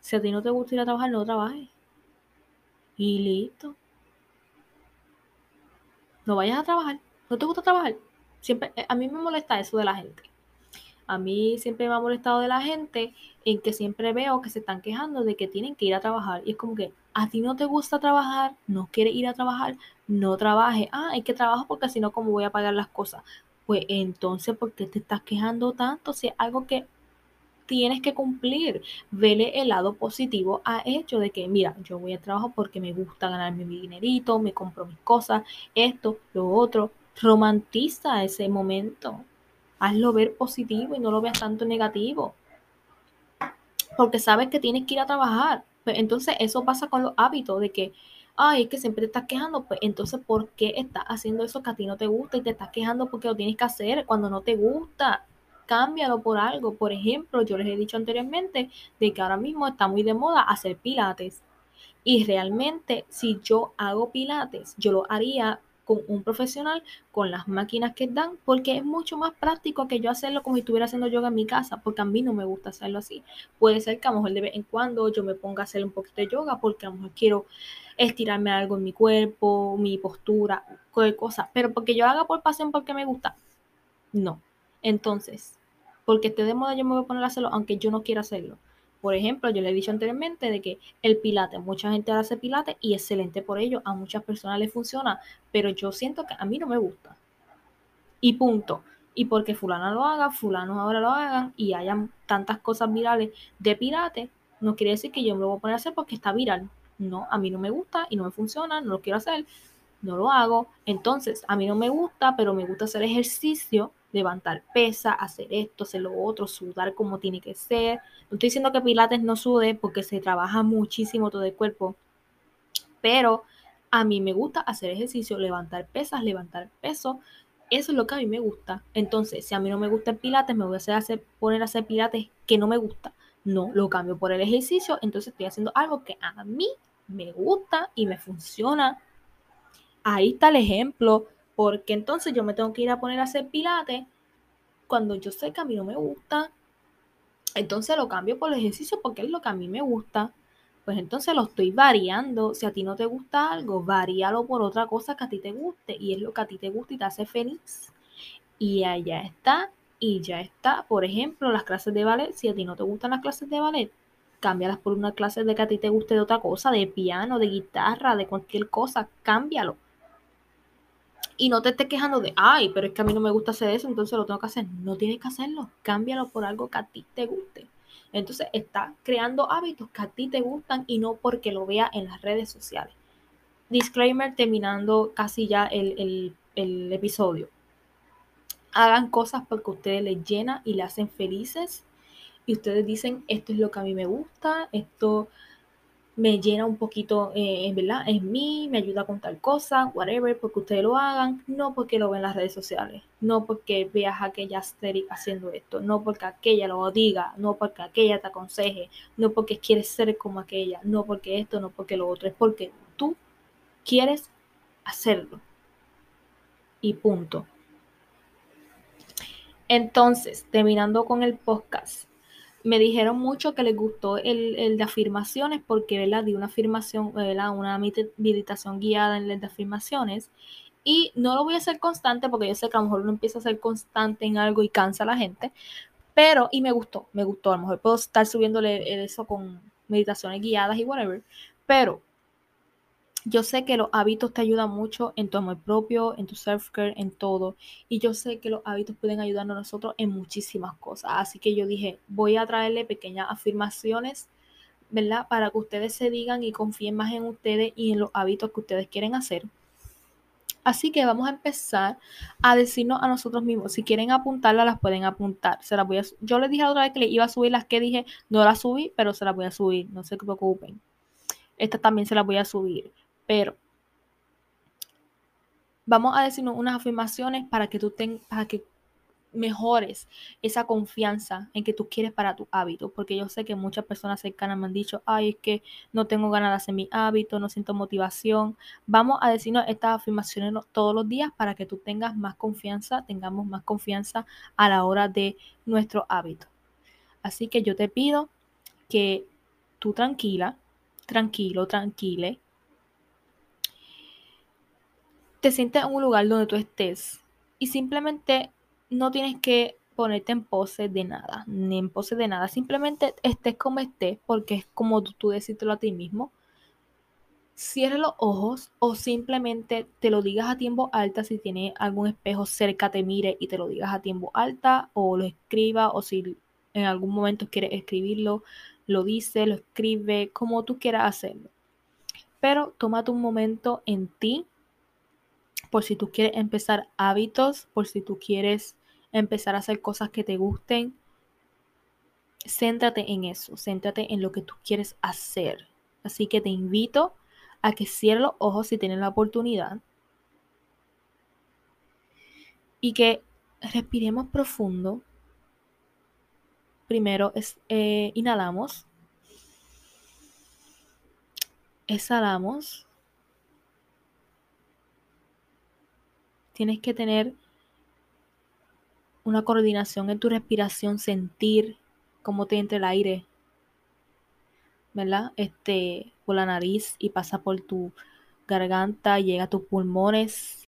Si a ti no te gusta ir a trabajar, no trabajes. Y listo no vayas a trabajar, no te gusta trabajar. Siempre, eh, a mí me molesta eso de la gente. A mí siempre me ha molestado de la gente en que siempre veo que se están quejando de que tienen que ir a trabajar. Y es como que a ti no te gusta trabajar, no quieres ir a trabajar, no trabaje. Ah, hay que trabajar porque si no, ¿cómo voy a pagar las cosas? Pues entonces, ¿por qué te estás quejando tanto? Si es algo que tienes que cumplir. Vele el lado positivo a hecho de que, mira, yo voy a trabajo porque me gusta ganarme mi dinerito, me compro mis cosas, esto, lo otro. Romantiza ese momento. Hazlo ver positivo y no lo veas tanto negativo. Porque sabes que tienes que ir a trabajar. Pues entonces eso pasa con los hábitos de que, ay, es que siempre te estás quejando, pues entonces, ¿por qué estás haciendo eso que a ti no te gusta y te estás quejando porque lo tienes que hacer cuando no te gusta? Cámbialo por algo. Por ejemplo, yo les he dicho anteriormente de que ahora mismo está muy de moda hacer pilates. Y realmente, si yo hago pilates, yo lo haría con un profesional, con las máquinas que dan, porque es mucho más práctico que yo hacerlo como si estuviera haciendo yoga en mi casa, porque a mí no me gusta hacerlo así. Puede ser que a lo mejor de vez en cuando yo me ponga a hacer un poquito de yoga, porque a lo mejor quiero estirarme algo en mi cuerpo, mi postura, cualquier cosa, pero porque yo haga por pasión, porque me gusta, no. Entonces, porque esté de moda yo me voy a poner a hacerlo aunque yo no quiera hacerlo. Por ejemplo, yo le he dicho anteriormente de que el pilate, mucha gente hace pilate y excelente por ello, a muchas personas les funciona, pero yo siento que a mí no me gusta. Y punto. Y porque fulano lo haga, fulano ahora lo hagan y hayan tantas cosas virales de pilate, no quiere decir que yo me lo voy a poner a hacer porque está viral. No, a mí no me gusta y no me funciona, no lo quiero hacer, no lo hago. Entonces, a mí no me gusta, pero me gusta hacer ejercicio levantar pesa, hacer esto, hacer lo otro, sudar como tiene que ser. No estoy diciendo que Pilates no sude porque se trabaja muchísimo todo el cuerpo, pero a mí me gusta hacer ejercicio, levantar pesas, levantar peso. Eso es lo que a mí me gusta. Entonces, si a mí no me gusta el pilates, me voy a hacer, poner a hacer pilates que no me gusta. No, lo cambio por el ejercicio. Entonces estoy haciendo algo que a mí me gusta y me funciona. Ahí está el ejemplo porque entonces yo me tengo que ir a poner a hacer pilates cuando yo sé que a mí no me gusta. Entonces lo cambio por el ejercicio porque es lo que a mí me gusta. Pues entonces lo estoy variando. Si a ti no te gusta algo, varíalo por otra cosa que a ti te guste. Y es lo que a ti te gusta y te hace feliz. Y allá está. Y ya está. Por ejemplo, las clases de ballet. Si a ti no te gustan las clases de ballet, cámbialas por una clase de que a ti te guste de otra cosa, de piano, de guitarra, de cualquier cosa. Cámbialo y no te estés quejando de, ay, pero es que a mí no me gusta hacer eso, entonces lo tengo que hacer. No tienes que hacerlo, cámbialo por algo que a ti te guste. Entonces está creando hábitos que a ti te gustan y no porque lo vea en las redes sociales. Disclaimer terminando casi ya el, el episodio. Hagan cosas porque a ustedes les llena y le hacen felices. Y ustedes dicen, esto es lo que a mí me gusta, esto me llena un poquito, eh, ¿verdad? Es mí, me ayuda a contar cosas, whatever, porque ustedes lo hagan, no porque lo ven en las redes sociales, no porque veas a aquella aesthetic haciendo esto, no porque aquella lo diga, no porque aquella te aconseje, no porque quieres ser como aquella, no porque esto, no porque lo otro, es porque tú quieres hacerlo. Y punto. Entonces, terminando con el podcast, me dijeron mucho que les gustó el, de afirmaciones porque, ¿verdad? Di una afirmación, ¿verdad? Una meditación guiada en el afirmaciones. Y no lo voy a hacer constante porque yo sé que a lo mejor uno empieza a ser constante en algo y cansa a la gente. Pero, y me gustó, me gustó. A lo mejor puedo estar subiéndole eso con meditaciones guiadas y whatever. Pero yo sé que los hábitos te ayudan mucho en tu amor propio, en tu self-care, en todo. Y yo sé que los hábitos pueden ayudarnos a nosotros en muchísimas cosas. Así que yo dije, voy a traerle pequeñas afirmaciones, ¿verdad? Para que ustedes se digan y confíen más en ustedes y en los hábitos que ustedes quieren hacer. Así que vamos a empezar a decirnos a nosotros mismos. Si quieren apuntarlas, las pueden apuntar. Se las voy a, yo les dije la otra vez que les iba a subir las que dije, no las subí, pero se las voy a subir. No se preocupen. Esta también se las voy a subir. Pero vamos a decirnos unas afirmaciones para que tú tengas, para que mejores esa confianza en que tú quieres para tu hábito, porque yo sé que muchas personas cercanas me han dicho, ay, es que no tengo ganas de hacer mi hábito, no siento motivación. Vamos a decirnos estas afirmaciones todos los días para que tú tengas más confianza, tengamos más confianza a la hora de nuestro hábito. Así que yo te pido que tú tranquila, tranquilo, tranquile, te sientes en un lugar donde tú estés y simplemente no tienes que ponerte en pose de nada, ni en pose de nada, simplemente estés como estés porque es como tú, tú decírtelo a ti mismo. Cierra los ojos o simplemente te lo digas a tiempo alta si tiene algún espejo cerca, te mire y te lo digas a tiempo alta o lo escriba o si en algún momento quieres escribirlo, lo dice, lo escribe, como tú quieras hacerlo. Pero tómate un momento en ti, por si tú quieres empezar hábitos, por si tú quieres empezar a hacer cosas que te gusten. Céntrate en eso, céntrate en lo que tú quieres hacer. Así que te invito a que cierres los ojos si tienes la oportunidad y que respiremos profundo. Primero es, eh, inhalamos, exhalamos Tienes que tener una coordinación en tu respiración, sentir cómo te entra el aire, ¿verdad? Este, por la nariz y pasa por tu garganta, llega a tus pulmones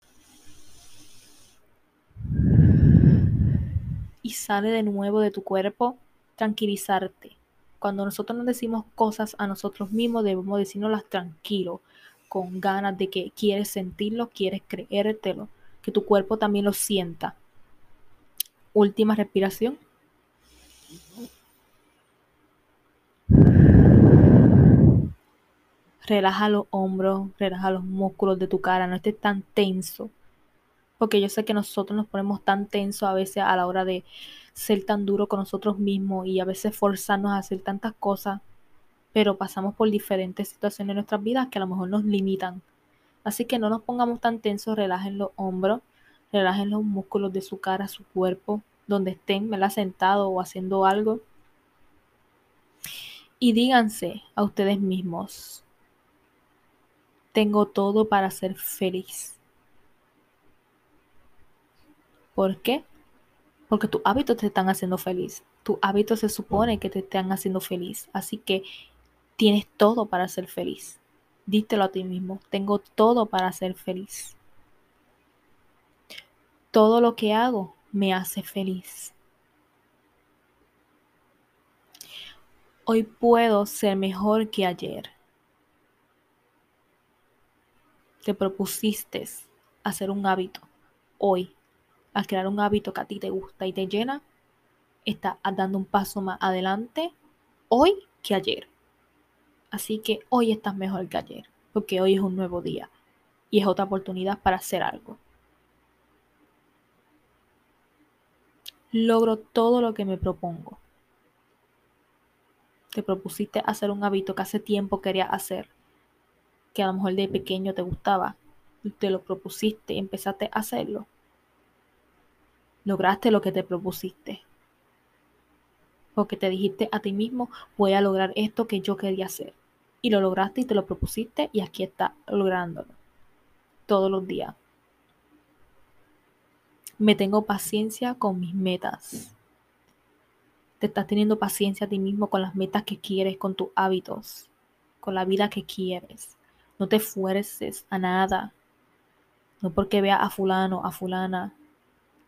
y sale de nuevo de tu cuerpo, tranquilizarte. Cuando nosotros nos decimos cosas a nosotros mismos, debemos decirnoslas tranquilo, con ganas de que quieres sentirlo, quieres creértelo que tu cuerpo también lo sienta. Última respiración. Relaja los hombros, relaja los músculos de tu cara, no estés tan tenso. Porque yo sé que nosotros nos ponemos tan tenso a veces a la hora de ser tan duro con nosotros mismos y a veces forzarnos a hacer tantas cosas, pero pasamos por diferentes situaciones en nuestras vidas que a lo mejor nos limitan Así que no nos pongamos tan tensos, relajen los hombros, relajen los músculos de su cara, su cuerpo, donde estén, ¿verdad? Sentado o haciendo algo. Y díganse a ustedes mismos, tengo todo para ser feliz. ¿Por qué? Porque tus hábitos te están haciendo feliz. Tus hábitos se supone que te están haciendo feliz. Así que tienes todo para ser feliz. Dítelo a ti mismo, tengo todo para ser feliz. Todo lo que hago me hace feliz. Hoy puedo ser mejor que ayer. Te propusiste hacer un hábito hoy, a crear un hábito que a ti te gusta y te llena, estás dando un paso más adelante hoy que ayer. Así que hoy estás mejor que ayer, porque hoy es un nuevo día y es otra oportunidad para hacer algo. Logro todo lo que me propongo. te propusiste hacer un hábito que hace tiempo querías hacer, que a lo mejor de pequeño te gustaba, te lo propusiste, empezaste a hacerlo, lograste lo que te propusiste. Porque te dijiste a ti mismo, voy a lograr esto que yo quería hacer. Y lo lograste y te lo propusiste y aquí está lográndolo. Todos los días. Me tengo paciencia con mis metas. Te estás teniendo paciencia a ti mismo con las metas que quieres, con tus hábitos, con la vida que quieres. No te fuerces a nada. No porque veas a fulano, a fulana,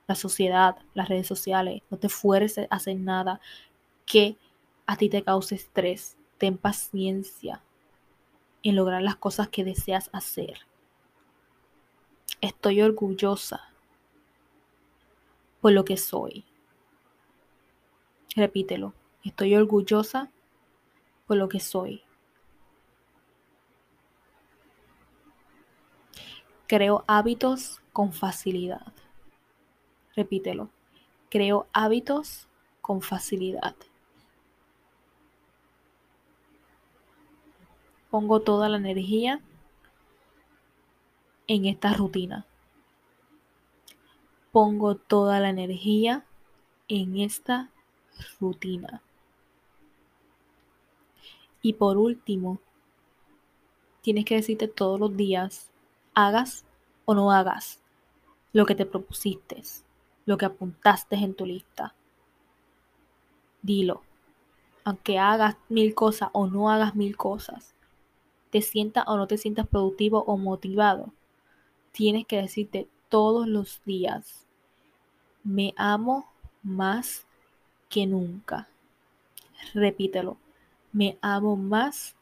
la sociedad, las redes sociales. No te fuerces a hacer nada que a ti te cause estrés. Ten paciencia en lograr las cosas que deseas hacer. Estoy orgullosa por lo que soy. Repítelo. Estoy orgullosa por lo que soy. Creo hábitos con facilidad. Repítelo. Creo hábitos con facilidad. Pongo toda la energía en esta rutina. Pongo toda la energía en esta rutina. Y por último, tienes que decirte todos los días, hagas o no hagas lo que te propusiste lo que apuntaste en tu lista. Dilo. Aunque hagas mil cosas o no hagas mil cosas, te sientas o no te sientas productivo o motivado, tienes que decirte todos los días, me amo más que nunca. Repítelo, me amo más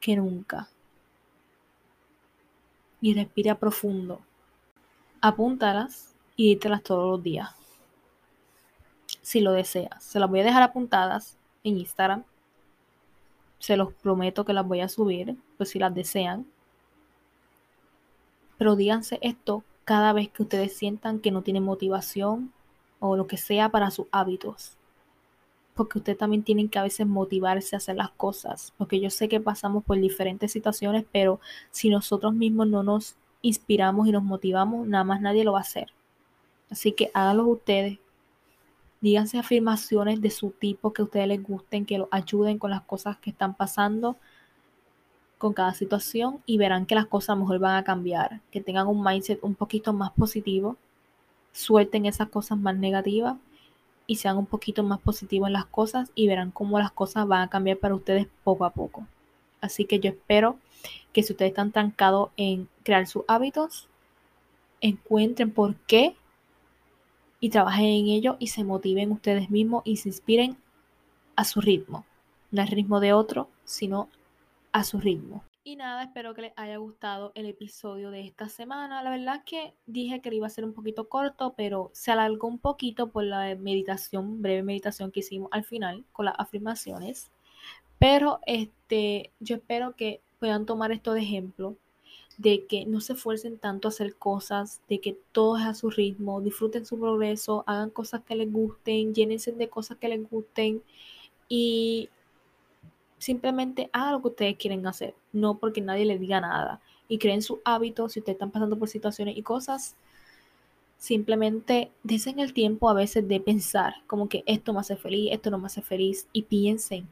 que nunca. Y respira profundo. Apúntalas y dítelas todos los días. Si lo deseas. Se las voy a dejar apuntadas en Instagram. Se los prometo que las voy a subir, pues si las desean. Pero díganse esto cada vez que ustedes sientan que no tienen motivación o lo que sea para sus hábitos. Porque ustedes también tienen que a veces motivarse a hacer las cosas. Porque yo sé que pasamos por diferentes situaciones, pero si nosotros mismos no nos inspiramos y nos motivamos, nada más nadie lo va a hacer. Así que háganlo ustedes. Díganse afirmaciones de su tipo que a ustedes les gusten, que los ayuden con las cosas que están pasando con cada situación y verán que las cosas a lo mejor van a cambiar, que tengan un mindset un poquito más positivo, suelten esas cosas más negativas y sean un poquito más positivos en las cosas y verán cómo las cosas van a cambiar para ustedes poco a poco. Así que yo espero que si ustedes están trancados en crear sus hábitos, encuentren por qué y trabajen en ello y se motiven ustedes mismos y se inspiren a su ritmo. No al ritmo de otro, sino a su ritmo. Y nada, espero que les haya gustado el episodio de esta semana. La verdad es que dije que iba a ser un poquito corto, pero se alargó un poquito por la meditación, breve meditación que hicimos al final con las afirmaciones. Pero este, yo espero que puedan tomar esto de ejemplo de que no se esfuercen tanto a hacer cosas, de que todo es a su ritmo, disfruten su progreso, hagan cosas que les gusten, llénense de cosas que les gusten y simplemente hagan lo que ustedes quieren hacer, no porque nadie les diga nada. Y creen sus hábitos, si ustedes están pasando por situaciones y cosas, simplemente desen el tiempo a veces de pensar como que esto me hace feliz, esto no me hace feliz y piensen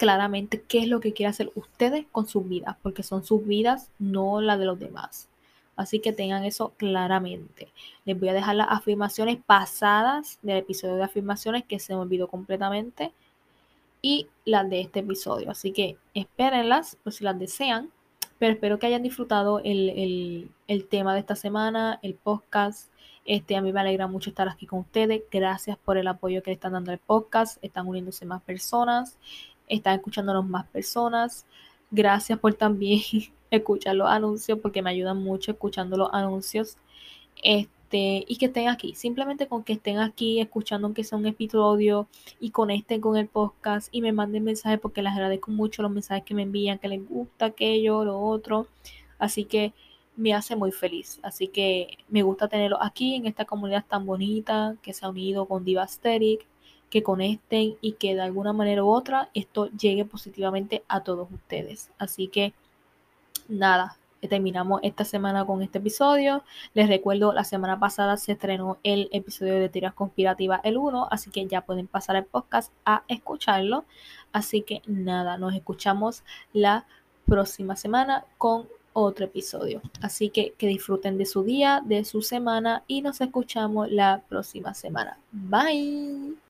claramente qué es lo que quieren hacer ustedes con sus vidas, porque son sus vidas, no la de los demás. Así que tengan eso claramente. Les voy a dejar las afirmaciones pasadas del episodio de afirmaciones que se me olvidó completamente y las de este episodio. Así que espérenlas por si las desean. Pero espero que hayan disfrutado el, el tema de esta semana, el podcast. Este, a mí me alegra mucho estar aquí con ustedes. Gracias por el apoyo que le están dando al podcast. Están uniéndose más personas están escuchándonos más personas. Gracias por también escuchar los anuncios porque me ayudan mucho escuchando los anuncios. Este, y que estén aquí, simplemente con que estén aquí escuchando aunque sea un episodio y conecten con el podcast y me manden mensajes porque les agradezco mucho los mensajes que me envían, que les gusta aquello, lo otro. Así que me hace muy feliz. Así que me gusta tenerlo aquí en esta comunidad tan bonita que se ha unido con Divasteric que conecten y que de alguna manera u otra esto llegue positivamente a todos ustedes. Así que nada, terminamos esta semana con este episodio. Les recuerdo, la semana pasada se estrenó el episodio de Teorías Conspirativas el 1, así que ya pueden pasar el podcast a escucharlo. Así que nada, nos escuchamos la próxima semana con otro episodio. Así que que disfruten de su día, de su semana y nos escuchamos la próxima semana. Bye.